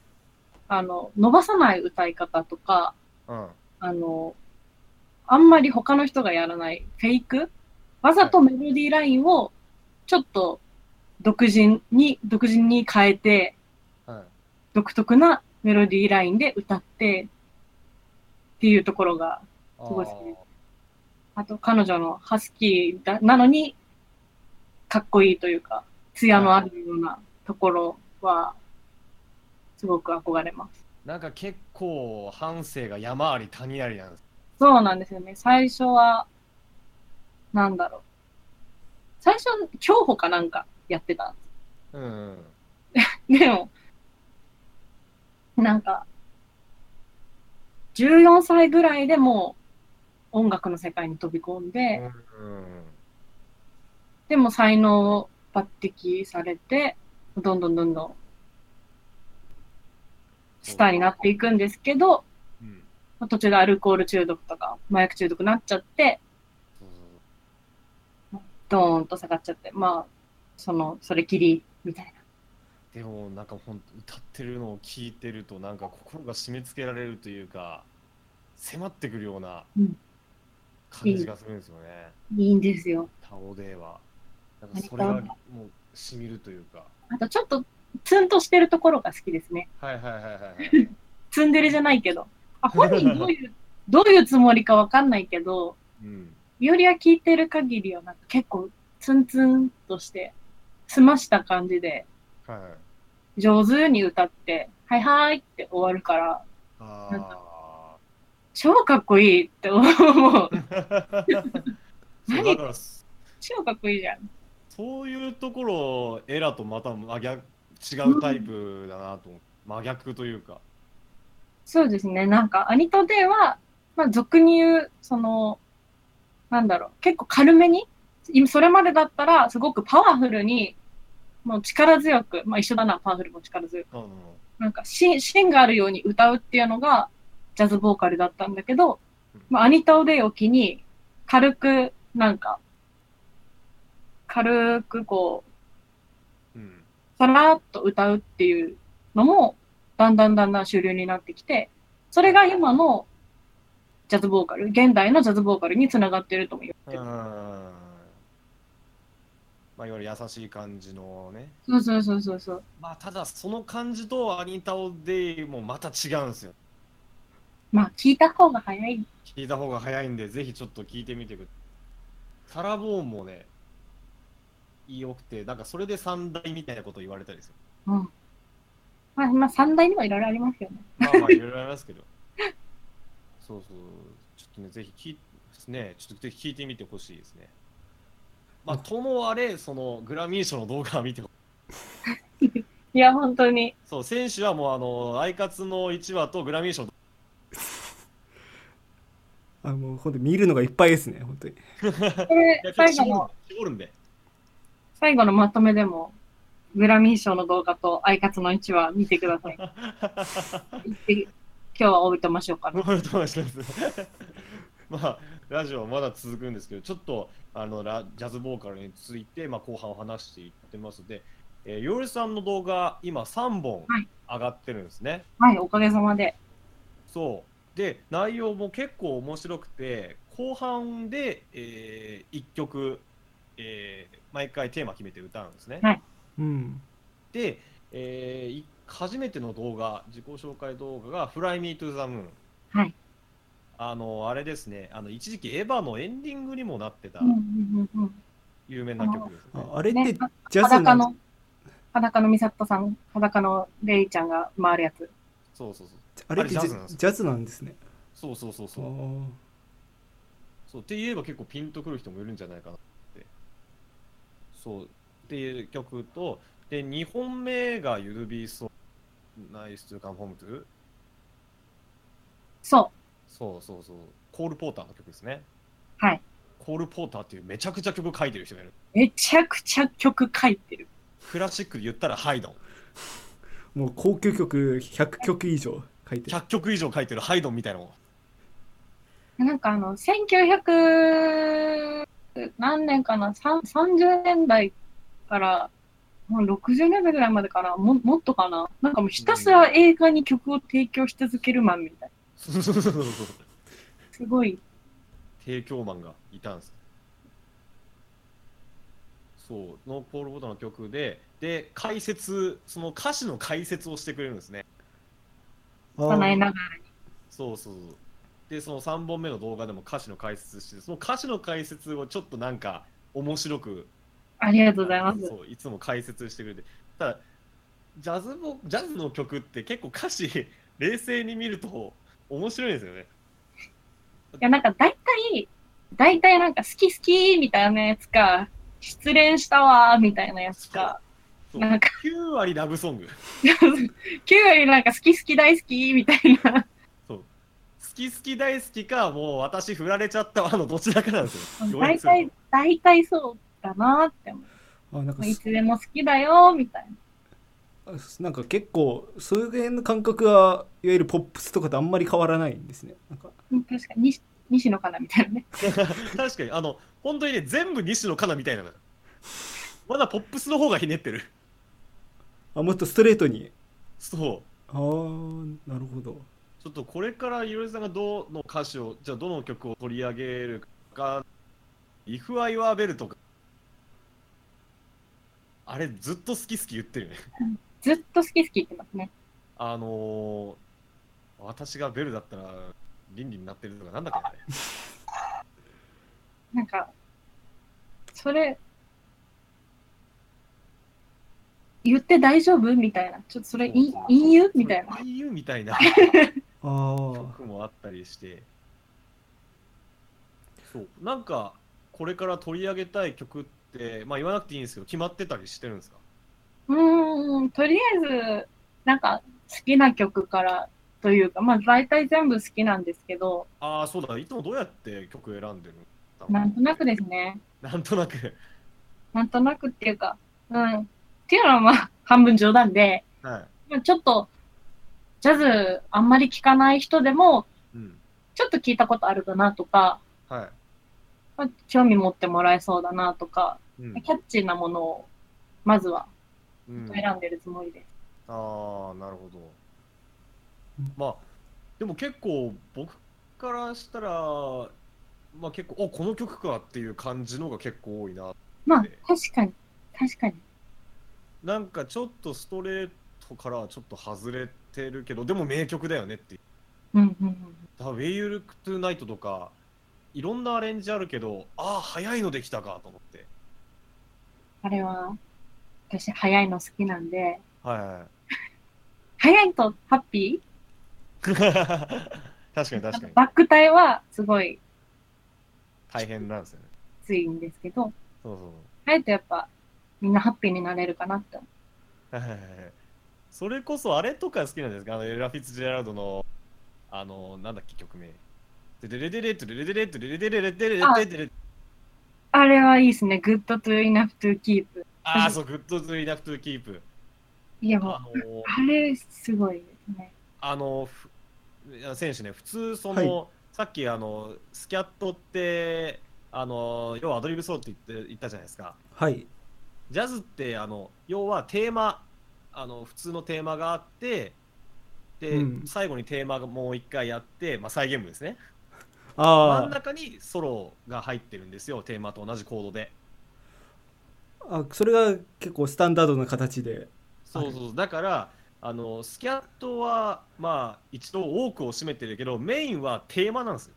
Speaker 3: あの、伸ばさない歌い方とか、
Speaker 1: うん。
Speaker 3: あの、あんまり他の人がやらないフェイクわざとメロディーラインをちょっと独自に、独自に変えて、
Speaker 1: はい。
Speaker 3: 独特なメロディーラインで歌ってっていうところが、
Speaker 1: す
Speaker 3: すごい好きですあと彼女のハスキーだなのにかっこいいというか、艶のあるようなところは、すごく憧れます。
Speaker 1: なんか結構半生が山あり谷ありなんです。
Speaker 3: そうなんですよね。最初は、なんだろう。最初、競歩かなんかやってたんで
Speaker 1: うんうん。
Speaker 3: す。でも、なんか、14歳ぐらいでもう音楽の世界に飛び込んで、
Speaker 1: うん
Speaker 3: でも才能を抜擢されて、どんどんどんどんスターになっていくんですけど、
Speaker 1: うん。
Speaker 3: まあ途中でアルコール中毒とか麻薬中毒になっちゃって、ドーンと下がっちゃって、まあ、その、それきり、みたいな。
Speaker 1: でもなんかほんと歌ってるのを聞いてるとなんか心が締め付けられるというか迫ってくるような
Speaker 3: うん
Speaker 1: 感じがするんですよね。
Speaker 3: いいんですよ。
Speaker 1: タオデーは。なんかそれがもう染みるというか。
Speaker 3: あとちょっと、ツンとしてるところが好きですね。
Speaker 1: はいはいはいはいはい。*laughs*
Speaker 3: ツンデレじゃないけど。あ本人どういう、どういうつもりかわかんないけど、
Speaker 1: うん。
Speaker 3: よりは聞いてる限りはなんか結構ツンツンとして、済ました感じで、
Speaker 1: はいはい。
Speaker 3: 上手に歌って、はいはいって終わるから、
Speaker 1: あ
Speaker 3: なん
Speaker 1: あ。
Speaker 3: 超かっこいいって思う。*laughs*
Speaker 1: そう
Speaker 3: 何？超かっこいいじゃん。
Speaker 1: そういうところエラとまた真逆違うタイプだなと思う。真逆というか。
Speaker 3: そうですね。なんか、アニトデは、まあ、俗に言う、その、なんだろう、結構軽めに、今それまでだったら、すごくパワフルに、もう力強く、まあ一緒だな、パワフルも力強く。
Speaker 1: うんうん
Speaker 3: なんか芯、芯があるように歌うっていうのが、ジャズボーカルだったんだけど、まあ、アニタ・オデイを機に、軽く、なんか、軽くこう、
Speaker 1: うん。
Speaker 3: さらっと歌うっていうのも、だんだんだんだん主流になってきて、それが今のジャズボーカル、現代のジャズボーカルにつながってるとも言ってる。
Speaker 1: うん。まあ、いわゆる優しい感じのね。
Speaker 3: そうそうそうそうそう。
Speaker 1: まあ、ただ、その感じとアニタオデイもまた違うんですよ。
Speaker 3: まあ、聞いた方が早い。
Speaker 1: 聞いた方が早いんで、ぜひちょっと聞いてみてください。サラボーンもね、良くて、なんかそれで三大みたいなこと言われたりする。
Speaker 3: うん。まあ、まあ、三大にもいろいろありますよね。
Speaker 1: まあまあ、いろいろありますけど。そうそう。ちょっとね、ぜひ聞いですね、ちょっとぜひ聞いてみてほしいですね。まあ、ともあれ、そのグラミー賞の動画を見てほ *laughs*
Speaker 3: いや、本当に。
Speaker 1: そう、選手はもう、あの、アイカツの1話とグラミー賞の *laughs*
Speaker 2: あもうほんと見るのがいっぱいですね本当に *laughs*
Speaker 3: 最後の
Speaker 1: 絞るんで。
Speaker 3: 最後のまとめでも、グラミー賞の動画とアイカツの1話見てください。で今日はおいとましょうかな。
Speaker 1: ごめんなさいまあ、ラジオはまだ続くんですけど、ちょっとあのラジャズボーカルについて、まあ、後半を話していってますので、えー、ヨルさんの動画、今3本
Speaker 3: はい
Speaker 1: 上がってるんですね。
Speaker 3: はい、おかげさまで。
Speaker 1: そう。で、内容も結構面白くて、後半で、え1曲、えー毎回テーマ決めて歌うんですね。
Speaker 3: はい
Speaker 2: うん
Speaker 1: で、えーい初めての動画、自己紹介動画が Fly Me to the Moon。
Speaker 3: はい。
Speaker 1: あの、あれですね、あの一時期エヴァのエンディングにもなってた
Speaker 3: うんうんうんうん。
Speaker 1: 有名な曲ですね。
Speaker 2: ああれって
Speaker 3: ね
Speaker 2: ジャズなん
Speaker 3: 裸の、裸の美里さん、裸のレイちゃんが回るやつ。
Speaker 1: そうそうそう。
Speaker 2: あれってジ
Speaker 1: ャズなんです
Speaker 2: ャジャズなんですね
Speaker 1: そうそうそう
Speaker 2: あ
Speaker 1: そう。
Speaker 2: ー
Speaker 1: そうって言えば結構ピンとくる人もいるんじゃないかなって。そう。っていう曲と、で、2本目が You'll Be So Nice to Come Home to。
Speaker 3: そ
Speaker 1: そうそうそう。コール・ポーターの曲ですね。
Speaker 3: はい。
Speaker 1: コール・ポーターっていうめちゃくちゃ曲書いてる人がいる。
Speaker 3: う。めちゃくちゃ曲書いてる。
Speaker 1: クラシックで言ったらハイドン。
Speaker 2: もう高級曲100曲以上書いてる
Speaker 1: 100曲以上書いてるハイドンみたいなもん。
Speaker 3: なんかあの、1900何年かな、さん30年代から、もう60年代ぐらいまでかな、ももっとかな。なんかもうひたすら映画に曲を提供し続けるマンみたい。な。*laughs* すごい。
Speaker 1: 提供マンがいたんです。そう、のポール・ポーターの曲で、で、解説、その歌詞の解説をしてくれるんですね。
Speaker 3: 幼いなが
Speaker 1: そうそうそう。で、その3本目の動画でも歌詞の解説して、その歌詞の解説をちょっとなんか面白く、
Speaker 3: ら。ありがとうございます。
Speaker 1: そういつも解説してくれて。ただ、ジャズもジャズの曲って結構歌詞、*laughs* 冷静に見ると面白いんですよね。
Speaker 3: いや、なんか大体、大体なんか好き好きみたいなやつか、失恋したわーみたいなやつか、
Speaker 1: そう
Speaker 3: なんか
Speaker 1: 9割ラブソング。*laughs*
Speaker 3: 9割なんか好き好き大好きみたいな。
Speaker 1: 好き好き大好きか、もう私振られちゃったわのどちらかなんですよ。
Speaker 3: 大体、大体そうだなって思
Speaker 2: あなんか
Speaker 3: う。いつでも好きだよみたいな。
Speaker 2: なんか結構そういう辺の感覚はいわゆるポップスとかとあんまり変わらないんですねなんか
Speaker 3: うん確かに西西野かなみたいなね。
Speaker 1: 確かに、あの、本当にね、全部西野カナみたいなの。まだポップスの方がひねってる。
Speaker 2: あもっとストレートに
Speaker 1: そう。
Speaker 2: あーなるほど
Speaker 1: ちょっとこれからいろいろさんがどの歌詞を、じゃあどの曲を取り上げるか、If I Were Bell とか、あれずっと好き好き言ってるよね。
Speaker 3: ずっと好き好き言ってますね。
Speaker 1: あのー、私がベルだったら倫理になってるとか、なんだっけあれ。*laughs*
Speaker 3: なんか、それ、言って大丈夫みたいな。ちょっとそれ、い隠喩みたいな。
Speaker 1: 言うみたいな *laughs*
Speaker 2: ああ
Speaker 1: 曲もあったりして。そう。なんか、これから取り上げたい曲って、まあ言わなくていいんですけど、決まってたりしてるんですか？
Speaker 3: うーん、とりあえず、なんか、好きな曲からというか、まあ、大体全部好きなんですけど、
Speaker 1: ああ、そうだ。いつもどうやって曲選んでるの
Speaker 3: なんとなくですね。
Speaker 1: なんとなく。
Speaker 3: なんとなくっていうか、うん。っていうのはまあ、*laughs* 半分冗談で、
Speaker 1: はい。
Speaker 3: まあちょっと、ジャズあんまり聴かない人でも、
Speaker 1: うん。
Speaker 3: ちょっと聞いたことあるかなとか、
Speaker 1: は
Speaker 3: まあ、興味持ってもらえそうだなとか、
Speaker 1: い。うん
Speaker 3: キャッチーなものを、まずは
Speaker 1: うん、
Speaker 3: 選んでるつもりです。
Speaker 1: ああ、なるほど。まあ、でも結構僕からしたら、まあ結構、おこの曲かっていう感じのが結構多いな。
Speaker 3: まあ
Speaker 1: で、
Speaker 3: 確かに、確かに。
Speaker 1: なんかちょっとストレートからはちょっと外れてるけど、でも名曲だよねっていう。
Speaker 3: うんうんうん。
Speaker 1: だから Way You Look Tonight とか、いろんなアレンジあるけど、ああ、早いのできたかと思って。
Speaker 3: あれは、私、早いの好きなんで、
Speaker 1: はいはいはい。
Speaker 3: 早いとハッピ *laughs*
Speaker 1: 確かに
Speaker 3: ー
Speaker 1: 確かに。
Speaker 3: バック帯はすごい
Speaker 1: 大変なんですよね。
Speaker 3: きついんですけど、
Speaker 1: そうそう。
Speaker 3: 早いとやっぱみんなハッピーになれるかなって思う。
Speaker 1: はいはいはいそれこそあれとか好きなんですか？あのエラ・フィッツジェラルドのあのなんだっけ曲名デレレデレトゥレレデレトゥレレデレレデレレデレ
Speaker 3: あれはいいですね。 good enough to keep.
Speaker 1: ああそう good enough to keep
Speaker 3: いやもう
Speaker 1: あ、の
Speaker 3: あれすごいですね。
Speaker 1: あの選手ね普通その、
Speaker 2: は
Speaker 1: さっきあのスキャットってあの要はアドリブソロって言って言ったじゃないですか
Speaker 2: はい
Speaker 1: ジャズってあの要はテーマあの普通のテーマがあってで、
Speaker 2: うん
Speaker 1: 最後にテーマがもう一回やって、まあ、再現部ですね真ん中にソロが入ってるんですよテーマと同じコードで。
Speaker 2: あそれが結構スタンダードな形で。
Speaker 1: そうそうだからあのスキャットはまあ一度多くを占めてるけどメインはテーマなんですよ。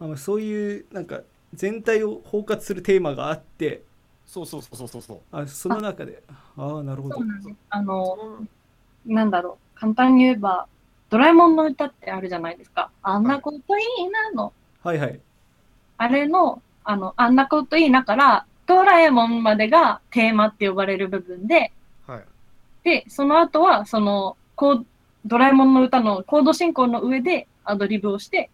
Speaker 2: あのそういうなんか全体を包括するテーマがあって。
Speaker 1: そうそうそうそうそう
Speaker 2: あその中で。ああなるほど。
Speaker 3: そうなんです。あのなんだろう。簡単に言えば、ドラえもんの歌ってあるじゃないですか。あんなこといいなの。
Speaker 2: はい。はい
Speaker 3: あれの、あの、あんなこといいなから、ドラえもんまでがテーマって呼ばれる部分で、
Speaker 1: はい。
Speaker 3: で、その後は、その、こう、ドラえもんの歌のコード進行の上で、アドリブをして、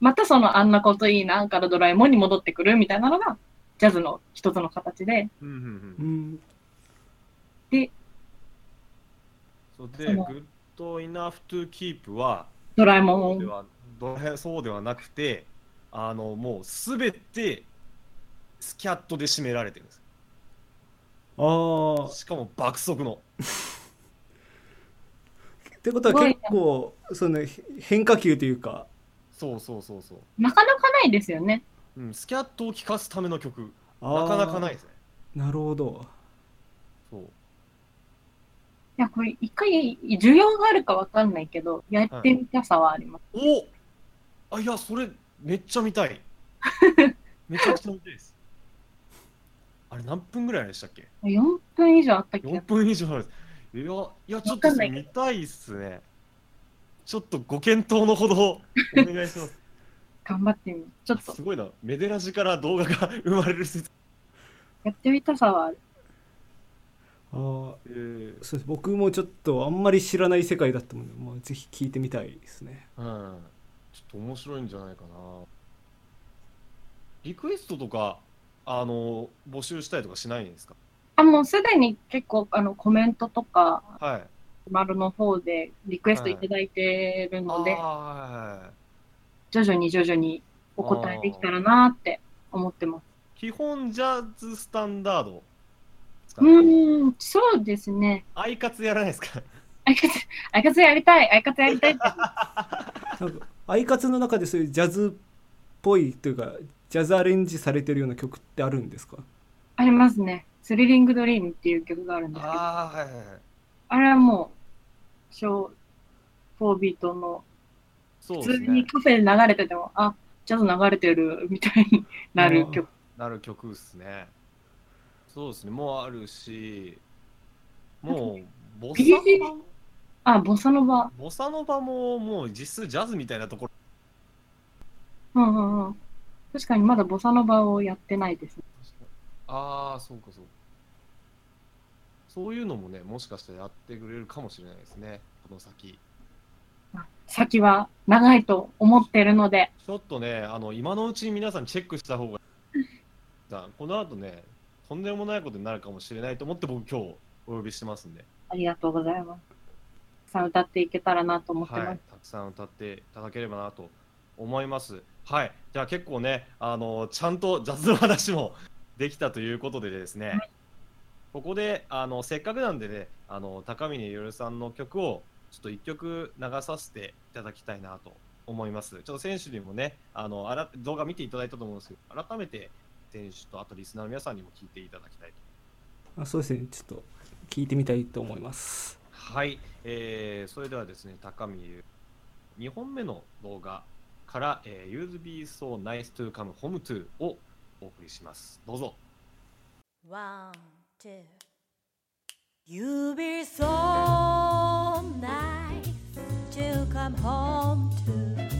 Speaker 3: またそのあんなこといいなからドラえもんに戻ってくるみたいなのが、ジャズの一つの形で、
Speaker 1: うんうんうん。
Speaker 2: うん。
Speaker 1: そうで、
Speaker 3: その
Speaker 1: Good Enough to Keep は、
Speaker 3: ドラえもん、
Speaker 1: ではどれそうではなくて、あのもうすべてスキャットで締められてるんです。
Speaker 2: ああ
Speaker 1: しかも爆速の。
Speaker 2: ってことは結構その変化球というか
Speaker 1: そうそうそうそう。
Speaker 3: なかなかないですよね。
Speaker 1: うん、スキャットを聴かすための曲、なかなかないですね。
Speaker 2: なるほど
Speaker 1: そう。
Speaker 3: いや、これ一回、需要があるかわかんないけど、やってみたさはあります。
Speaker 1: おあ、いや、それ、めっちゃ見たい。*laughs* めちゃくちゃ見たいです。あれ、何分ぐらいでしたっけ
Speaker 3: ？4分以上あった気が
Speaker 1: ?4 分以上ある。いや、いや、ちょっと見たいっすね。ちょっとご検討のほどお願いします。*laughs*
Speaker 3: 頑張ってみる。ちょっと
Speaker 1: すごいな。メデラジから動画が生まれる説。
Speaker 3: やってみたさはある。
Speaker 2: あー
Speaker 1: えー
Speaker 2: そうです僕もちょっとあんまり知らない世界だったので、まあ、ぜひ聞いてみたいですね
Speaker 1: うん。ちょっと面白いんじゃないかな。リクエストとか、あの、募集したりとかしないんですか？
Speaker 3: あ、もうすでに結構あのコメントとか、
Speaker 1: はい。
Speaker 3: 丸の方でリクエストいただいてるので、
Speaker 1: あー
Speaker 3: 徐々に徐々にお答えできたらなって思ってます。
Speaker 1: 基本ジャズスタンダードか
Speaker 3: うん、そうですね。
Speaker 1: アイカツやらないですか？
Speaker 3: あいかつ、あいかつやりたい、あいかつやりたい
Speaker 2: アイカツの中でそういうジャズっぽいというかジャズアレンジされてるような曲ってあるんですか？
Speaker 3: ありますね。スリリングドリームっていう曲があるんですけど、あ
Speaker 1: ああ、はいはいはい。
Speaker 3: れはもう、小4ビートの。普通にカフェで流れてても、あ、ジャズ流れてるみたいになる曲。
Speaker 1: なる曲っすね。そうですね。もうあるし、もう、ボサノバ？
Speaker 3: あ、ボサノバ。
Speaker 1: ボサノバももう実質ジャズみたいなところ。
Speaker 3: うんうんうん。確かにまだボサノバをやってないですね。
Speaker 1: ああ、そうかそうか。そういうのもね、もしかしたらやってくれるかもしれないですね。この先。
Speaker 3: 先は長いと思ってるので、
Speaker 1: ちょっとね、あの、今のうちに皆さんチェックした方が、さこの後ね、とんでもないことになるかもしれないと思って僕今日お呼びしてますんで、
Speaker 3: ありがとうございます。たくさん歌っていけたらなと思って
Speaker 1: はい、
Speaker 3: ます。
Speaker 1: たくさん歌っていただければなと思います。はい、じゃあ結構ね、あの、ちゃんとジャズの話もできたということでですね、ここで、あの、せっかくなんでね、あの、高峰ゆるさんの曲をちょっと一曲流させていただきたいなと思います。ちょっと選手にもね、あの、あら動画見ていただいたと思うんですけど、改めて選手とあとリスナーの皆さんにも聞いていただきたいと。
Speaker 2: あそうですねちょっと聞いてみたいと思います
Speaker 1: はい、えーそれではですね、高見ゆ2本目の動画から、えー、You'd be so nice to come home to をお送りします。どうぞ。
Speaker 4: One, two. You be so nice to come home to.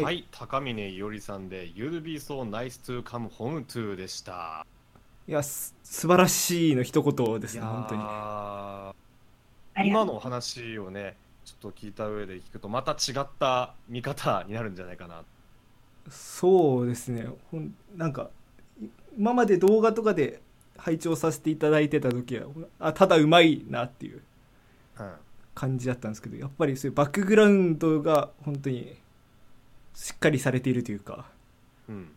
Speaker 1: は、
Speaker 2: はいい
Speaker 1: 高峰いおりさんで You'd be so nice to come home to でした。
Speaker 2: いやす素晴らしいの一言ですね本当に。
Speaker 1: 今の話をね、ちょっと聞いた上で聞くと、また違った見方になるんじゃないかな。
Speaker 2: そうですね。ほんなんかい今まで動画とかで拝聴させていただいてた時はあただうまいなっていう
Speaker 1: はい
Speaker 2: 感じだったんですけどやっぱりそういうバックグラウンドが本当にしっかりされているというか
Speaker 1: うん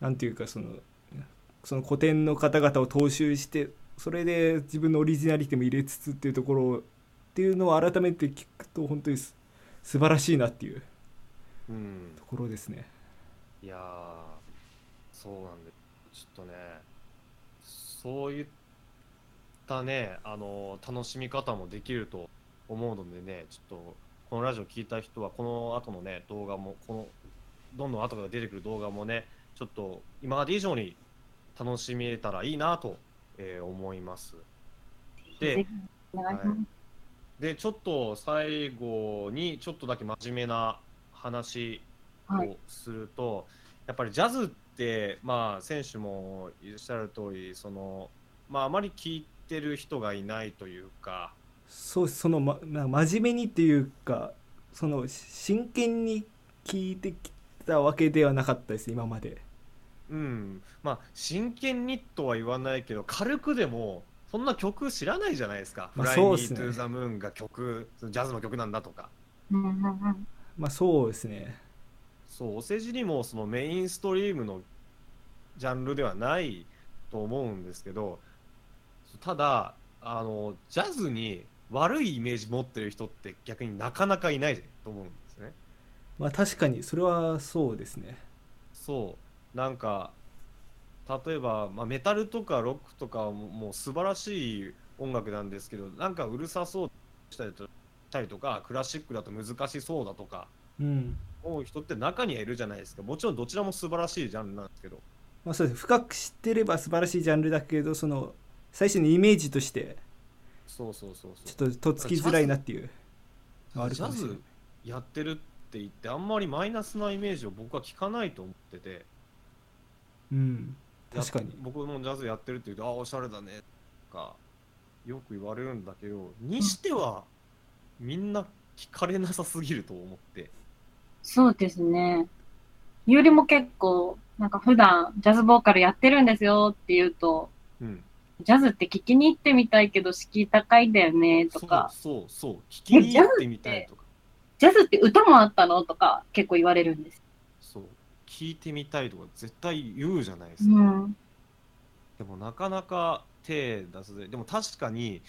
Speaker 2: なんていうかそのその古典の方々を踏襲してそれで自分のオリジナリティも入れつつっていうところっていうのを改めて聞くと本当にす素晴らしいなっていうところですね。
Speaker 1: いやそうなんでちょっとねそういったねあの楽しみ方もできると思うのでねちょっとこのラジオ聞いた人はこの後のね動画もこのどんどん後から出てくる動画もねちょっと今まで以上に楽しめたらいいなと、えー思います。で
Speaker 3: ぜひお願い。
Speaker 1: でちょっと最後にちょっとだけ真面目な話
Speaker 3: はい。
Speaker 1: をすると、やっぱりジャズって、まあ、選手もいらっしゃる通りそのまあ、あまり聞いてる人がいないというか、
Speaker 2: そうその、ま、な真面目にっていうかその真剣に聞いてきたわけではなかったです今まで。
Speaker 1: うん、まあ、真剣にとは言わないけど、軽くでも、そんな曲知らないじゃないですか。
Speaker 2: まあ
Speaker 1: フライミー
Speaker 2: そうっすね。
Speaker 1: トゥーザムーンが曲、ジャズの曲なんだとか。
Speaker 2: まあそうですね。
Speaker 1: そう、お世辞にもそのメインストリームのジャンルではないと思うんですけど、ただ、あの、ジャズに悪いイメージ持ってる人って逆になかなかいないと思うんですね。
Speaker 2: まあ確かにそれはそうですね
Speaker 1: そう、なんか、例えば、まあ、メタルとかロックとかももう素晴らしい音楽なんですけど、なんかうるさそうしたりたりとか、クラシックだと難しそうだとか、
Speaker 2: うん
Speaker 1: 思う人って中にはいるじゃないですか。もちろんどちらも素晴らしいジャンルなんですけど。
Speaker 2: まあそうです深く知ってれば素晴らしいジャンルだけどその最初のイメージとして
Speaker 1: そうそうそう
Speaker 2: ち
Speaker 1: そう。
Speaker 2: ょっととっつきづらいなっていうのはある
Speaker 1: ジャ
Speaker 2: かもしれない
Speaker 1: ズやってるって言って、あんまりマイナスなイメージを僕は聞かないと思ってて。
Speaker 2: うん
Speaker 1: や
Speaker 2: 確かに
Speaker 1: 僕もジャズやってるって言うと、あ、おしゃれだねとか、よく言われるんだけど、にしては、みんな聞かれなさすぎると思って。
Speaker 3: そうですね。ゆりも結構、なんか普段ジャズボーカルやってるんですよって言うと、
Speaker 1: うん。
Speaker 3: ジャズって聞きに行ってみたいけど敷居高いんだよねとか、
Speaker 1: そうそうそう。聞きに行ってみたいとか。
Speaker 3: ジャズって歌もあったの？とか結構言われるんです。
Speaker 1: そう。聞いてみたいとか絶対言うじゃないですか。
Speaker 3: うん。
Speaker 1: でもなかなか手出せずでも確かに、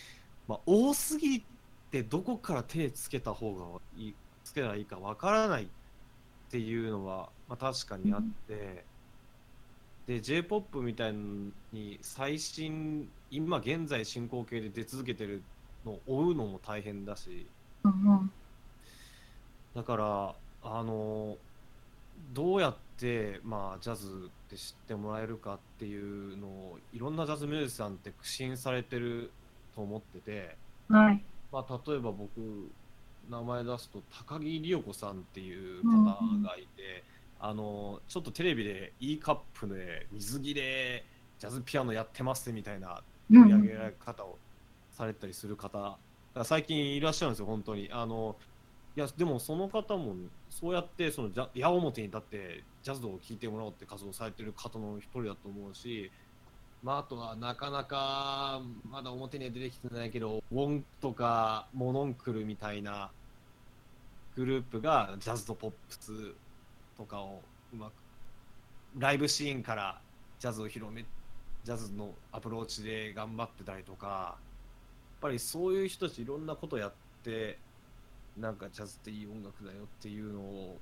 Speaker 1: まあ、多すぎてどこから手つけた方がいいつけたらいいかわからないっていうのは、まあ、確かにあって、で j p o p みたいに最新今現在進行形で出続けてるのを追うのも大変だし
Speaker 3: うんうん。
Speaker 1: だからあのどうやって、まあ、ジャズって知ってもらえるかっていうのをいろんなジャズミュージシャンって苦心されてると思ってて、
Speaker 3: はい。
Speaker 1: まあ、例えば僕名前出すと高木里代子さんっていう方がいて、あのちょっとテレビで E カップで水着でジャズピアノやってますみたいな
Speaker 3: うん
Speaker 1: 取り上げられ方をされたりする方が最近いらっしゃるんですよ、本当に。あのいやでもその方もそうやってその矢面に立ってジャズを聴いてもらおうって活動されてる方の一人だと思うし、まあ、あとはなかなかまだ表には出てきてないけどウォンとかモノンクルみたいなグループがジャズとポップスとかをうまくライブシーンからジャズを広めジャズのアプローチで頑張ってたりとかやっぱりそういう人たちいろんなことやってなんかジャズっていい音楽だよっていうのを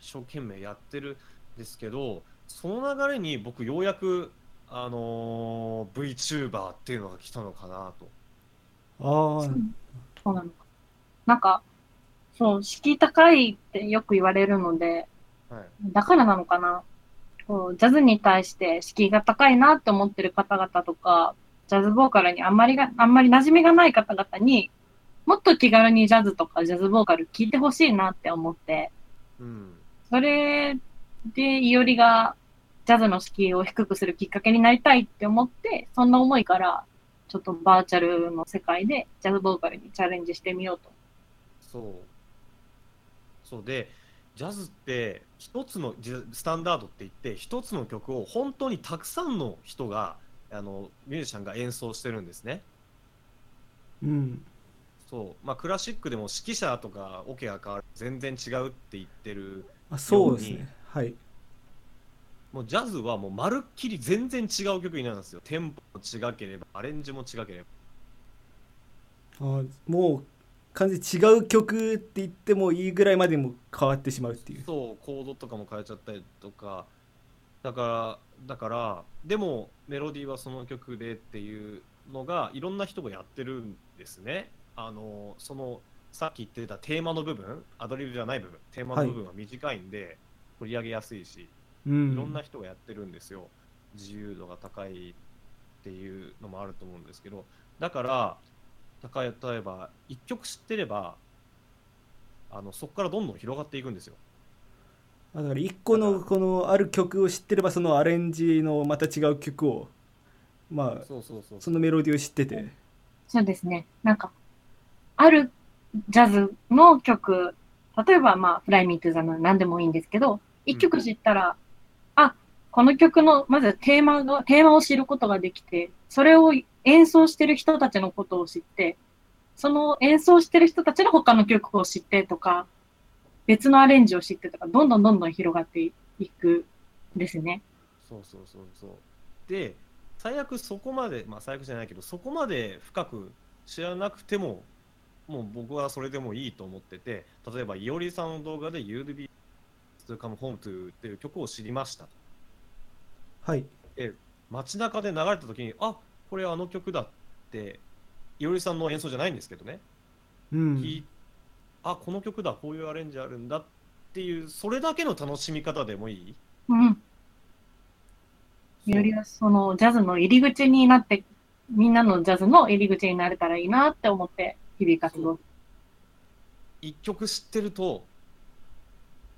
Speaker 1: 一生懸命やってるんですけどその流れに僕ようやくあのー VTuber っていうのが来たのかなと。
Speaker 2: ああ
Speaker 3: そうなのか。なんか、そう、敷居高いってよく言われるので、
Speaker 1: はい
Speaker 3: だからなのかな。こうジャズに対して敷居が高いなって思ってる方々とか、ジャズボーカルにあんまりが、あんまり馴染みがない方々に、もっと気軽にジャズとかジャズボーカル聴いてほしいなって思って、
Speaker 1: うん
Speaker 3: それで、いおりがジャズの敷居を低くするきっかけになりたいって思って、そんな思いから、ちょっとバーチャルの世界でジャズボーカルにチャレンジしてみようと。
Speaker 1: そうそうでジャズって一つのスタンダードって言って一つの曲を本当にたくさんの人がああのミュージシャンが演奏してるんですね。
Speaker 2: うん。
Speaker 1: そう。まあ、クラシックでも指揮者とかオケが変わる全然違うって言ってる
Speaker 2: あそうですね。はい。
Speaker 1: もうジャズはもうまるっきり全然違う曲になるんですよ。テンポも違ければアレンジも違ければ。
Speaker 2: あもう完全に違う曲って言ってもいいぐらいまでも変わってしまうっていう。
Speaker 1: そうコードとかも変えちゃったりとか。だからだからでもメロディーはその曲でっていうのがいろんな人がやってるんですね。あのそのさっき言ってたテーマの部分アドリブじゃない部分テーマの部分は短いんで、取り上げやすいし
Speaker 2: うん。
Speaker 1: いろんな人がやってるんですよ。自由度が高いっていうのもあると思うんですけど、だから、例えば、一曲知ってれば、あのそこからどんどん広がっていくんですよ。
Speaker 2: あだから一個のこのある曲を知ってればそのアレンジのまた違う曲をまあ
Speaker 1: そうそうそう
Speaker 2: そのメロディーを知ってて
Speaker 3: そうですね。なんか、あるジャズの曲、例えばまあ、Fly Me to the Moon 何でもいいんですけど、一曲知ったら、あ、この曲の、まずテーマが、テーマを知ることができて、それを演奏してる人たちのことを知って、その演奏してる人たちの他の曲を知ってとか、別のアレンジを知ってとか、どんどんどんどん広がっていくんですね。
Speaker 1: そうそうそうそう。で、最悪そこまで、まあ最悪じゃないけど、そこまで深く知らなくても、もう僕はそれでもいいと思ってて、例えば、いおりさんの動画で You'd be to come home to っていう曲を知りました。
Speaker 2: はい
Speaker 1: 街中で流れた時に、あこれあの曲だって、いおりさんの演奏じゃないんですけどね、
Speaker 2: うん。
Speaker 1: 聞いあこの曲だ、こういうアレンジあるんだっていう、それだけの楽しみ方でもいい？
Speaker 3: うん。よりはそのジャズの入り口になって、みんなのジャズの入り口になれたらいいなって思って、日々活動。
Speaker 1: 一曲知ってると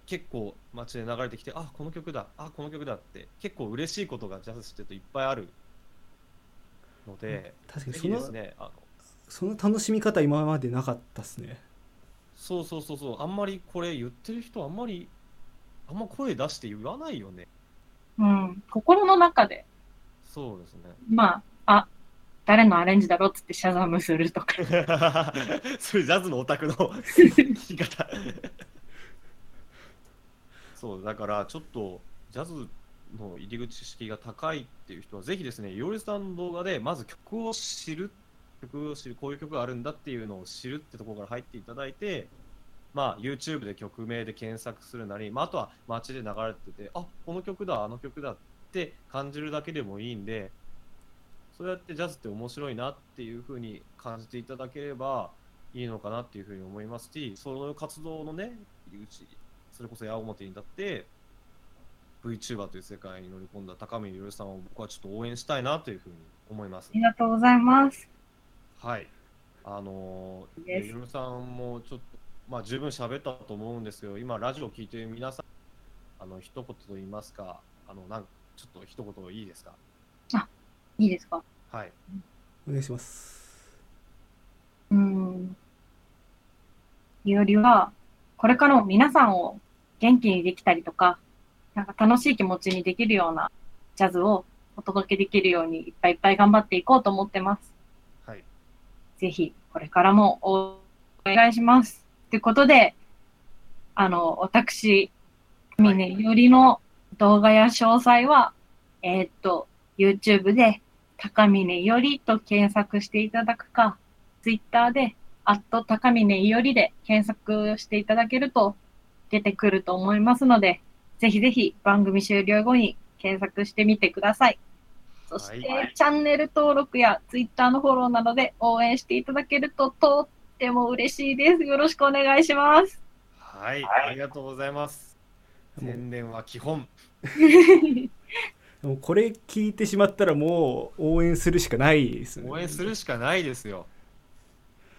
Speaker 1: 結構街で流れてきてあこの曲だあこの曲だって結構嬉しいことがジャズ知ってるといっぱいあるので、
Speaker 2: 確かにその
Speaker 1: ですねあの
Speaker 2: その楽しみ方今までなかったっすね。
Speaker 1: そうそうそうそうあんまりこれ言ってる人あんまりあんま声出して言わないよね。
Speaker 3: うん。心の中で、
Speaker 1: そうですね。
Speaker 3: まあ、あ、誰のアレンジだろうっつってシャザムするとか。*laughs*
Speaker 1: それジャズのオタクの聞き方。そうだからちょっとジャズの入り口識が高いっていう人はぜひですねいおりさんの動画でまず曲を知る曲を知るこういう曲があるんだっていうのを知るってところから入っていただいてまあ YouTube で曲名で検索するなり、まあ、あとは街で流れててあこの曲だあの曲だって感じるだけでもいいんでそうやってジャズって面白いなっていう風に感じていただければいいのかなっていう風に思いますし、その活動のね、入り口、それこそ矢面に立って、VTuber という世界に乗り込んだ高見ゆさんを僕はちょっと応援したいなという風に思います
Speaker 3: あ。りがとうございます。
Speaker 1: はい。あのー、ゆるさんもちょっと、まあ十分喋ったと思うんですけど、今ラジオを聞いている皆さん、あの、一言と言いますか、あの、なんちょっと一言いいですか？
Speaker 3: いいですか？
Speaker 1: はい。
Speaker 2: お願いします
Speaker 3: うん。よりは、これからも皆さんを元気にできたりとか、なんか楽しい気持ちにできるようなジャズをお届けできるようにいっぱいいっぱい頑張っていこうと思ってます。
Speaker 1: はい。
Speaker 3: ぜひ、これからもお願いします。ということで、あの、私、ミネよりの動画や詳細は、えーっと、YouTube で、高峰よりと検索していただくか、Twitter で、アット高峰よりで検索していただけると出てくると思いますので、ぜひぜひ番組終了後に検索してみてください。そして、
Speaker 1: はい
Speaker 3: チャンネル登録や Twitter のフォローなどで応援していただけるととっても嬉しいです。よろしくお願いします。
Speaker 1: はい。ありがとうございます。宣伝は基本。
Speaker 2: でもこれ聞いてしまったらもう応援するしかないですね
Speaker 1: 応援するしかないですよ。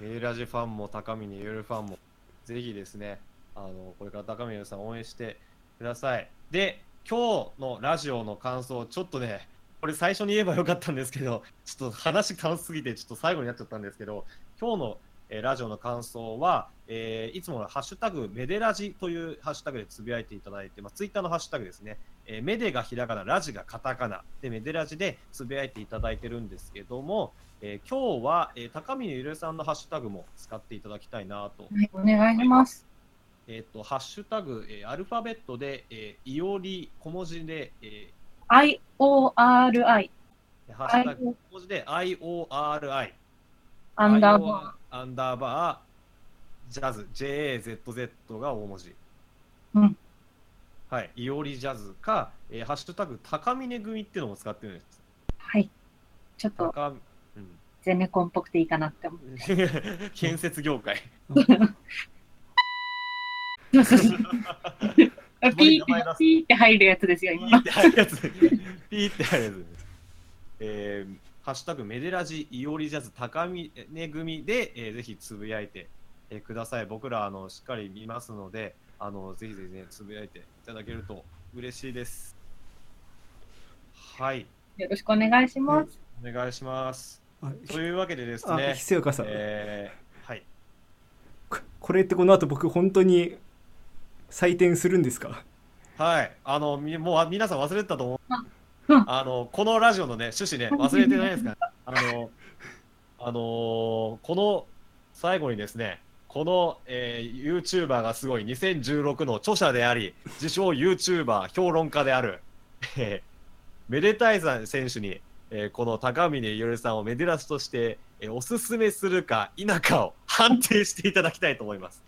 Speaker 1: メイラジファンも高峰ゆるファンも、ぜひですね、あのこれから高峰ゆるさん応援してください。で、今日のラジオの感想、ちょっとね、これ最初に言えばよかったんですけど、ちょっと話楽しすぎて、ちょっと最後になっちゃったんですけど、今日の、えラジオの感想は、えーいつものハッシュタグメデラジというハッシュタグでつぶやいていただいて、まあ、ツイッターのハッシュタグですね、えーメデがひらがな、ラジがカタカナでメデラジでつぶやいていただいてるんですけども、えー今日は、えー高峰ゆるさんのハッシュタグも使っていただきたいなと
Speaker 3: はい、お願いします。
Speaker 1: えっ、と、ハッシュタグ、えーアルファベットで、えーいおり、小文字で、え
Speaker 3: IORI。
Speaker 1: ーハッシュタグ、小文字で IORI、
Speaker 3: アンダーバ
Speaker 1: アンダーバー、ジャズ、JAZZ が大文字。
Speaker 3: うん
Speaker 1: はい、いおりジャズか、えーハッシュタグ、高峰組っていうのも使ってるんです。
Speaker 3: ー。はい。ちょっと
Speaker 1: 高うん、
Speaker 3: ゼネコンっぽくていいかなって思う。*laughs*
Speaker 1: 建設業界。*laughs* *laughs*
Speaker 3: ピーピーって入るやつですよ、
Speaker 1: ピー
Speaker 3: 今
Speaker 1: っ。て入るやつ。ピーって入るやつです。えー、ハッシュタグメデラジイオリジャズ高峰組で、えーぜひつぶやいて、えーください。僕らあのしっかり見ますので、あのぜひぜひねつぶやいていただけると嬉しいです。はい、
Speaker 3: よろしくお願いします。
Speaker 1: お願いします。
Speaker 2: あ
Speaker 1: というわけでです
Speaker 2: あ
Speaker 1: ね
Speaker 2: ひ、せよかさん、
Speaker 1: えー、はい。
Speaker 2: ここれってこの後僕本当に採点するんですか？
Speaker 1: はい、あのみもう皆さん忘れてたと思う
Speaker 3: うん。
Speaker 1: あのこのラジオのね趣旨ね忘れてないですか。あの *laughs* あのーこの最後にですね、この、えー、YouTuber がすごい2016の著者であり、自称 YouTuber 評論家である、えーメデタイザー選手に、えーこの高峰ゆるさんをメデラスとして、えーおすすめするか否かを判定していただきたいと思います。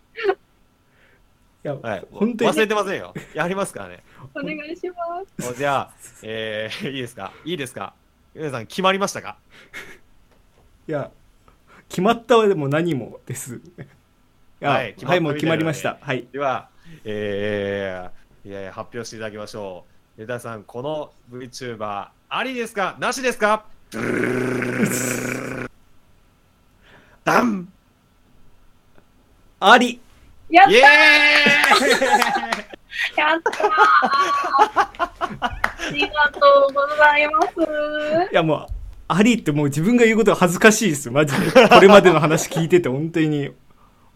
Speaker 2: いや、
Speaker 1: はい、
Speaker 2: 本当に。
Speaker 1: 忘れてませんよ。やりますからね。
Speaker 3: お願いします。
Speaker 1: おじゃあ、えー、いいですか？いいですか？皆さん決まりましたか？
Speaker 2: いや決まったはでも何もです。
Speaker 1: は
Speaker 2: はいい、
Speaker 1: 決まった
Speaker 2: もう決まりました。はい。
Speaker 1: では、えー、いやいや発表していただきましょう。レダさん、この VTuber、ありですか？なしですか？ダン。
Speaker 2: あり
Speaker 3: やっ
Speaker 1: イエーイ！*laughs*
Speaker 3: やったー！ありがとうございます。
Speaker 2: いやもうありってもう自分が言うことが恥ずかしいです。マジで。これまでの話聞いてて本当に。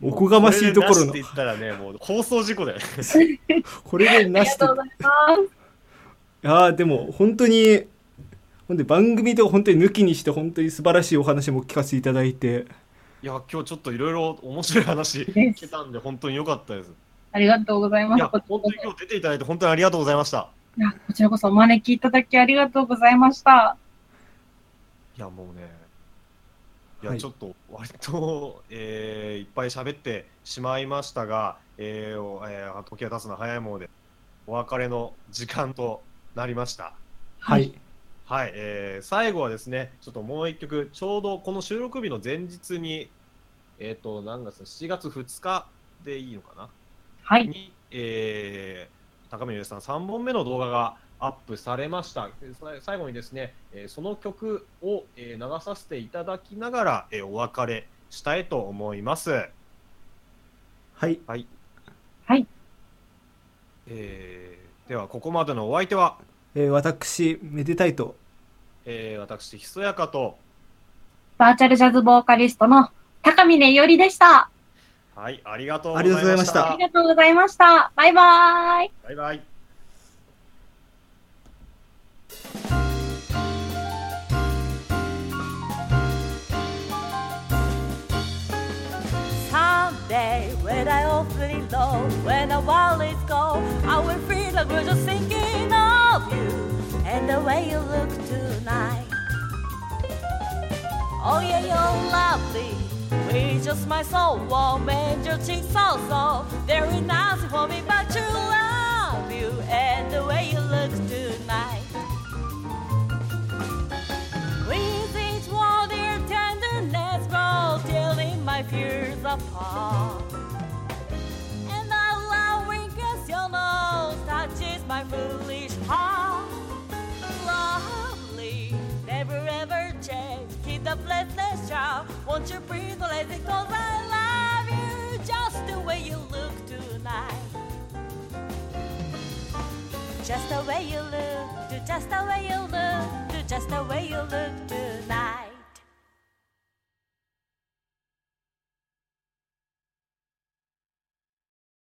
Speaker 2: おこがましいところの。
Speaker 1: れでなしって言ったらね、もう放送事故だよね。*laughs*
Speaker 2: これでなして。い
Speaker 3: がとうございます。
Speaker 2: やーでも本当にほんで番組で本当に抜きにして本当に素晴らしいお話も聞かせていただいて
Speaker 1: いや、今日ちょっといろいろ面白い話聞けたんで、本当に良かったです。
Speaker 3: ありがとうございます。
Speaker 1: い本当に今日出ていただいて、本当にありがとうございました。
Speaker 3: いやこちらこそお招きいただきありがとうございました。
Speaker 1: いや、もうね、いや、
Speaker 2: はい
Speaker 1: ちょっと、割と、えーいっぱい喋ってしまいましたが、えーおえー時が経つのは早いもので、お別れの時間となりました。
Speaker 2: はい
Speaker 1: はい、えー最後はですね、ちょっともう一曲、ちょうどこの収録日の前日に、えっ、と、何月 ?7 月2日でいいのかな？
Speaker 3: はい。
Speaker 1: に、えー高見さん3本目の動画がアップされました。最後にですね、えーその曲を、えー流させていただきながら、えーお別れしたいと思います。
Speaker 2: はい
Speaker 1: はい。
Speaker 3: はい。
Speaker 1: えーでは、ここまでのお相手は、
Speaker 2: えー私めでたいと
Speaker 1: えー私、ひそやかと、
Speaker 3: バーチャルジャズボーカリストの高峰いおりでした。
Speaker 1: はい、ありがとうご
Speaker 2: ありがとうございまし
Speaker 1: たた。
Speaker 3: ありがとうございました。バイバーイ。
Speaker 1: バイバイ。
Speaker 4: Someday, when I awfully low, when the world is gone, I will feel like we're just thinking of you and the way you look tonight. Oh yeah, you're lovely. We just my soul warm and your cheeks so soft. There is nothing for me but to love you and the way you look tonight. With each one, their tenderness grows, tearing my fears apart. And love when kiss your nose touches my foolish heart. Never ever change. Keep the blessedness charm. Won't you breathe or let it? I love you just the way you look tonight. Just the way you look, just the way you look, just the way you look tonight.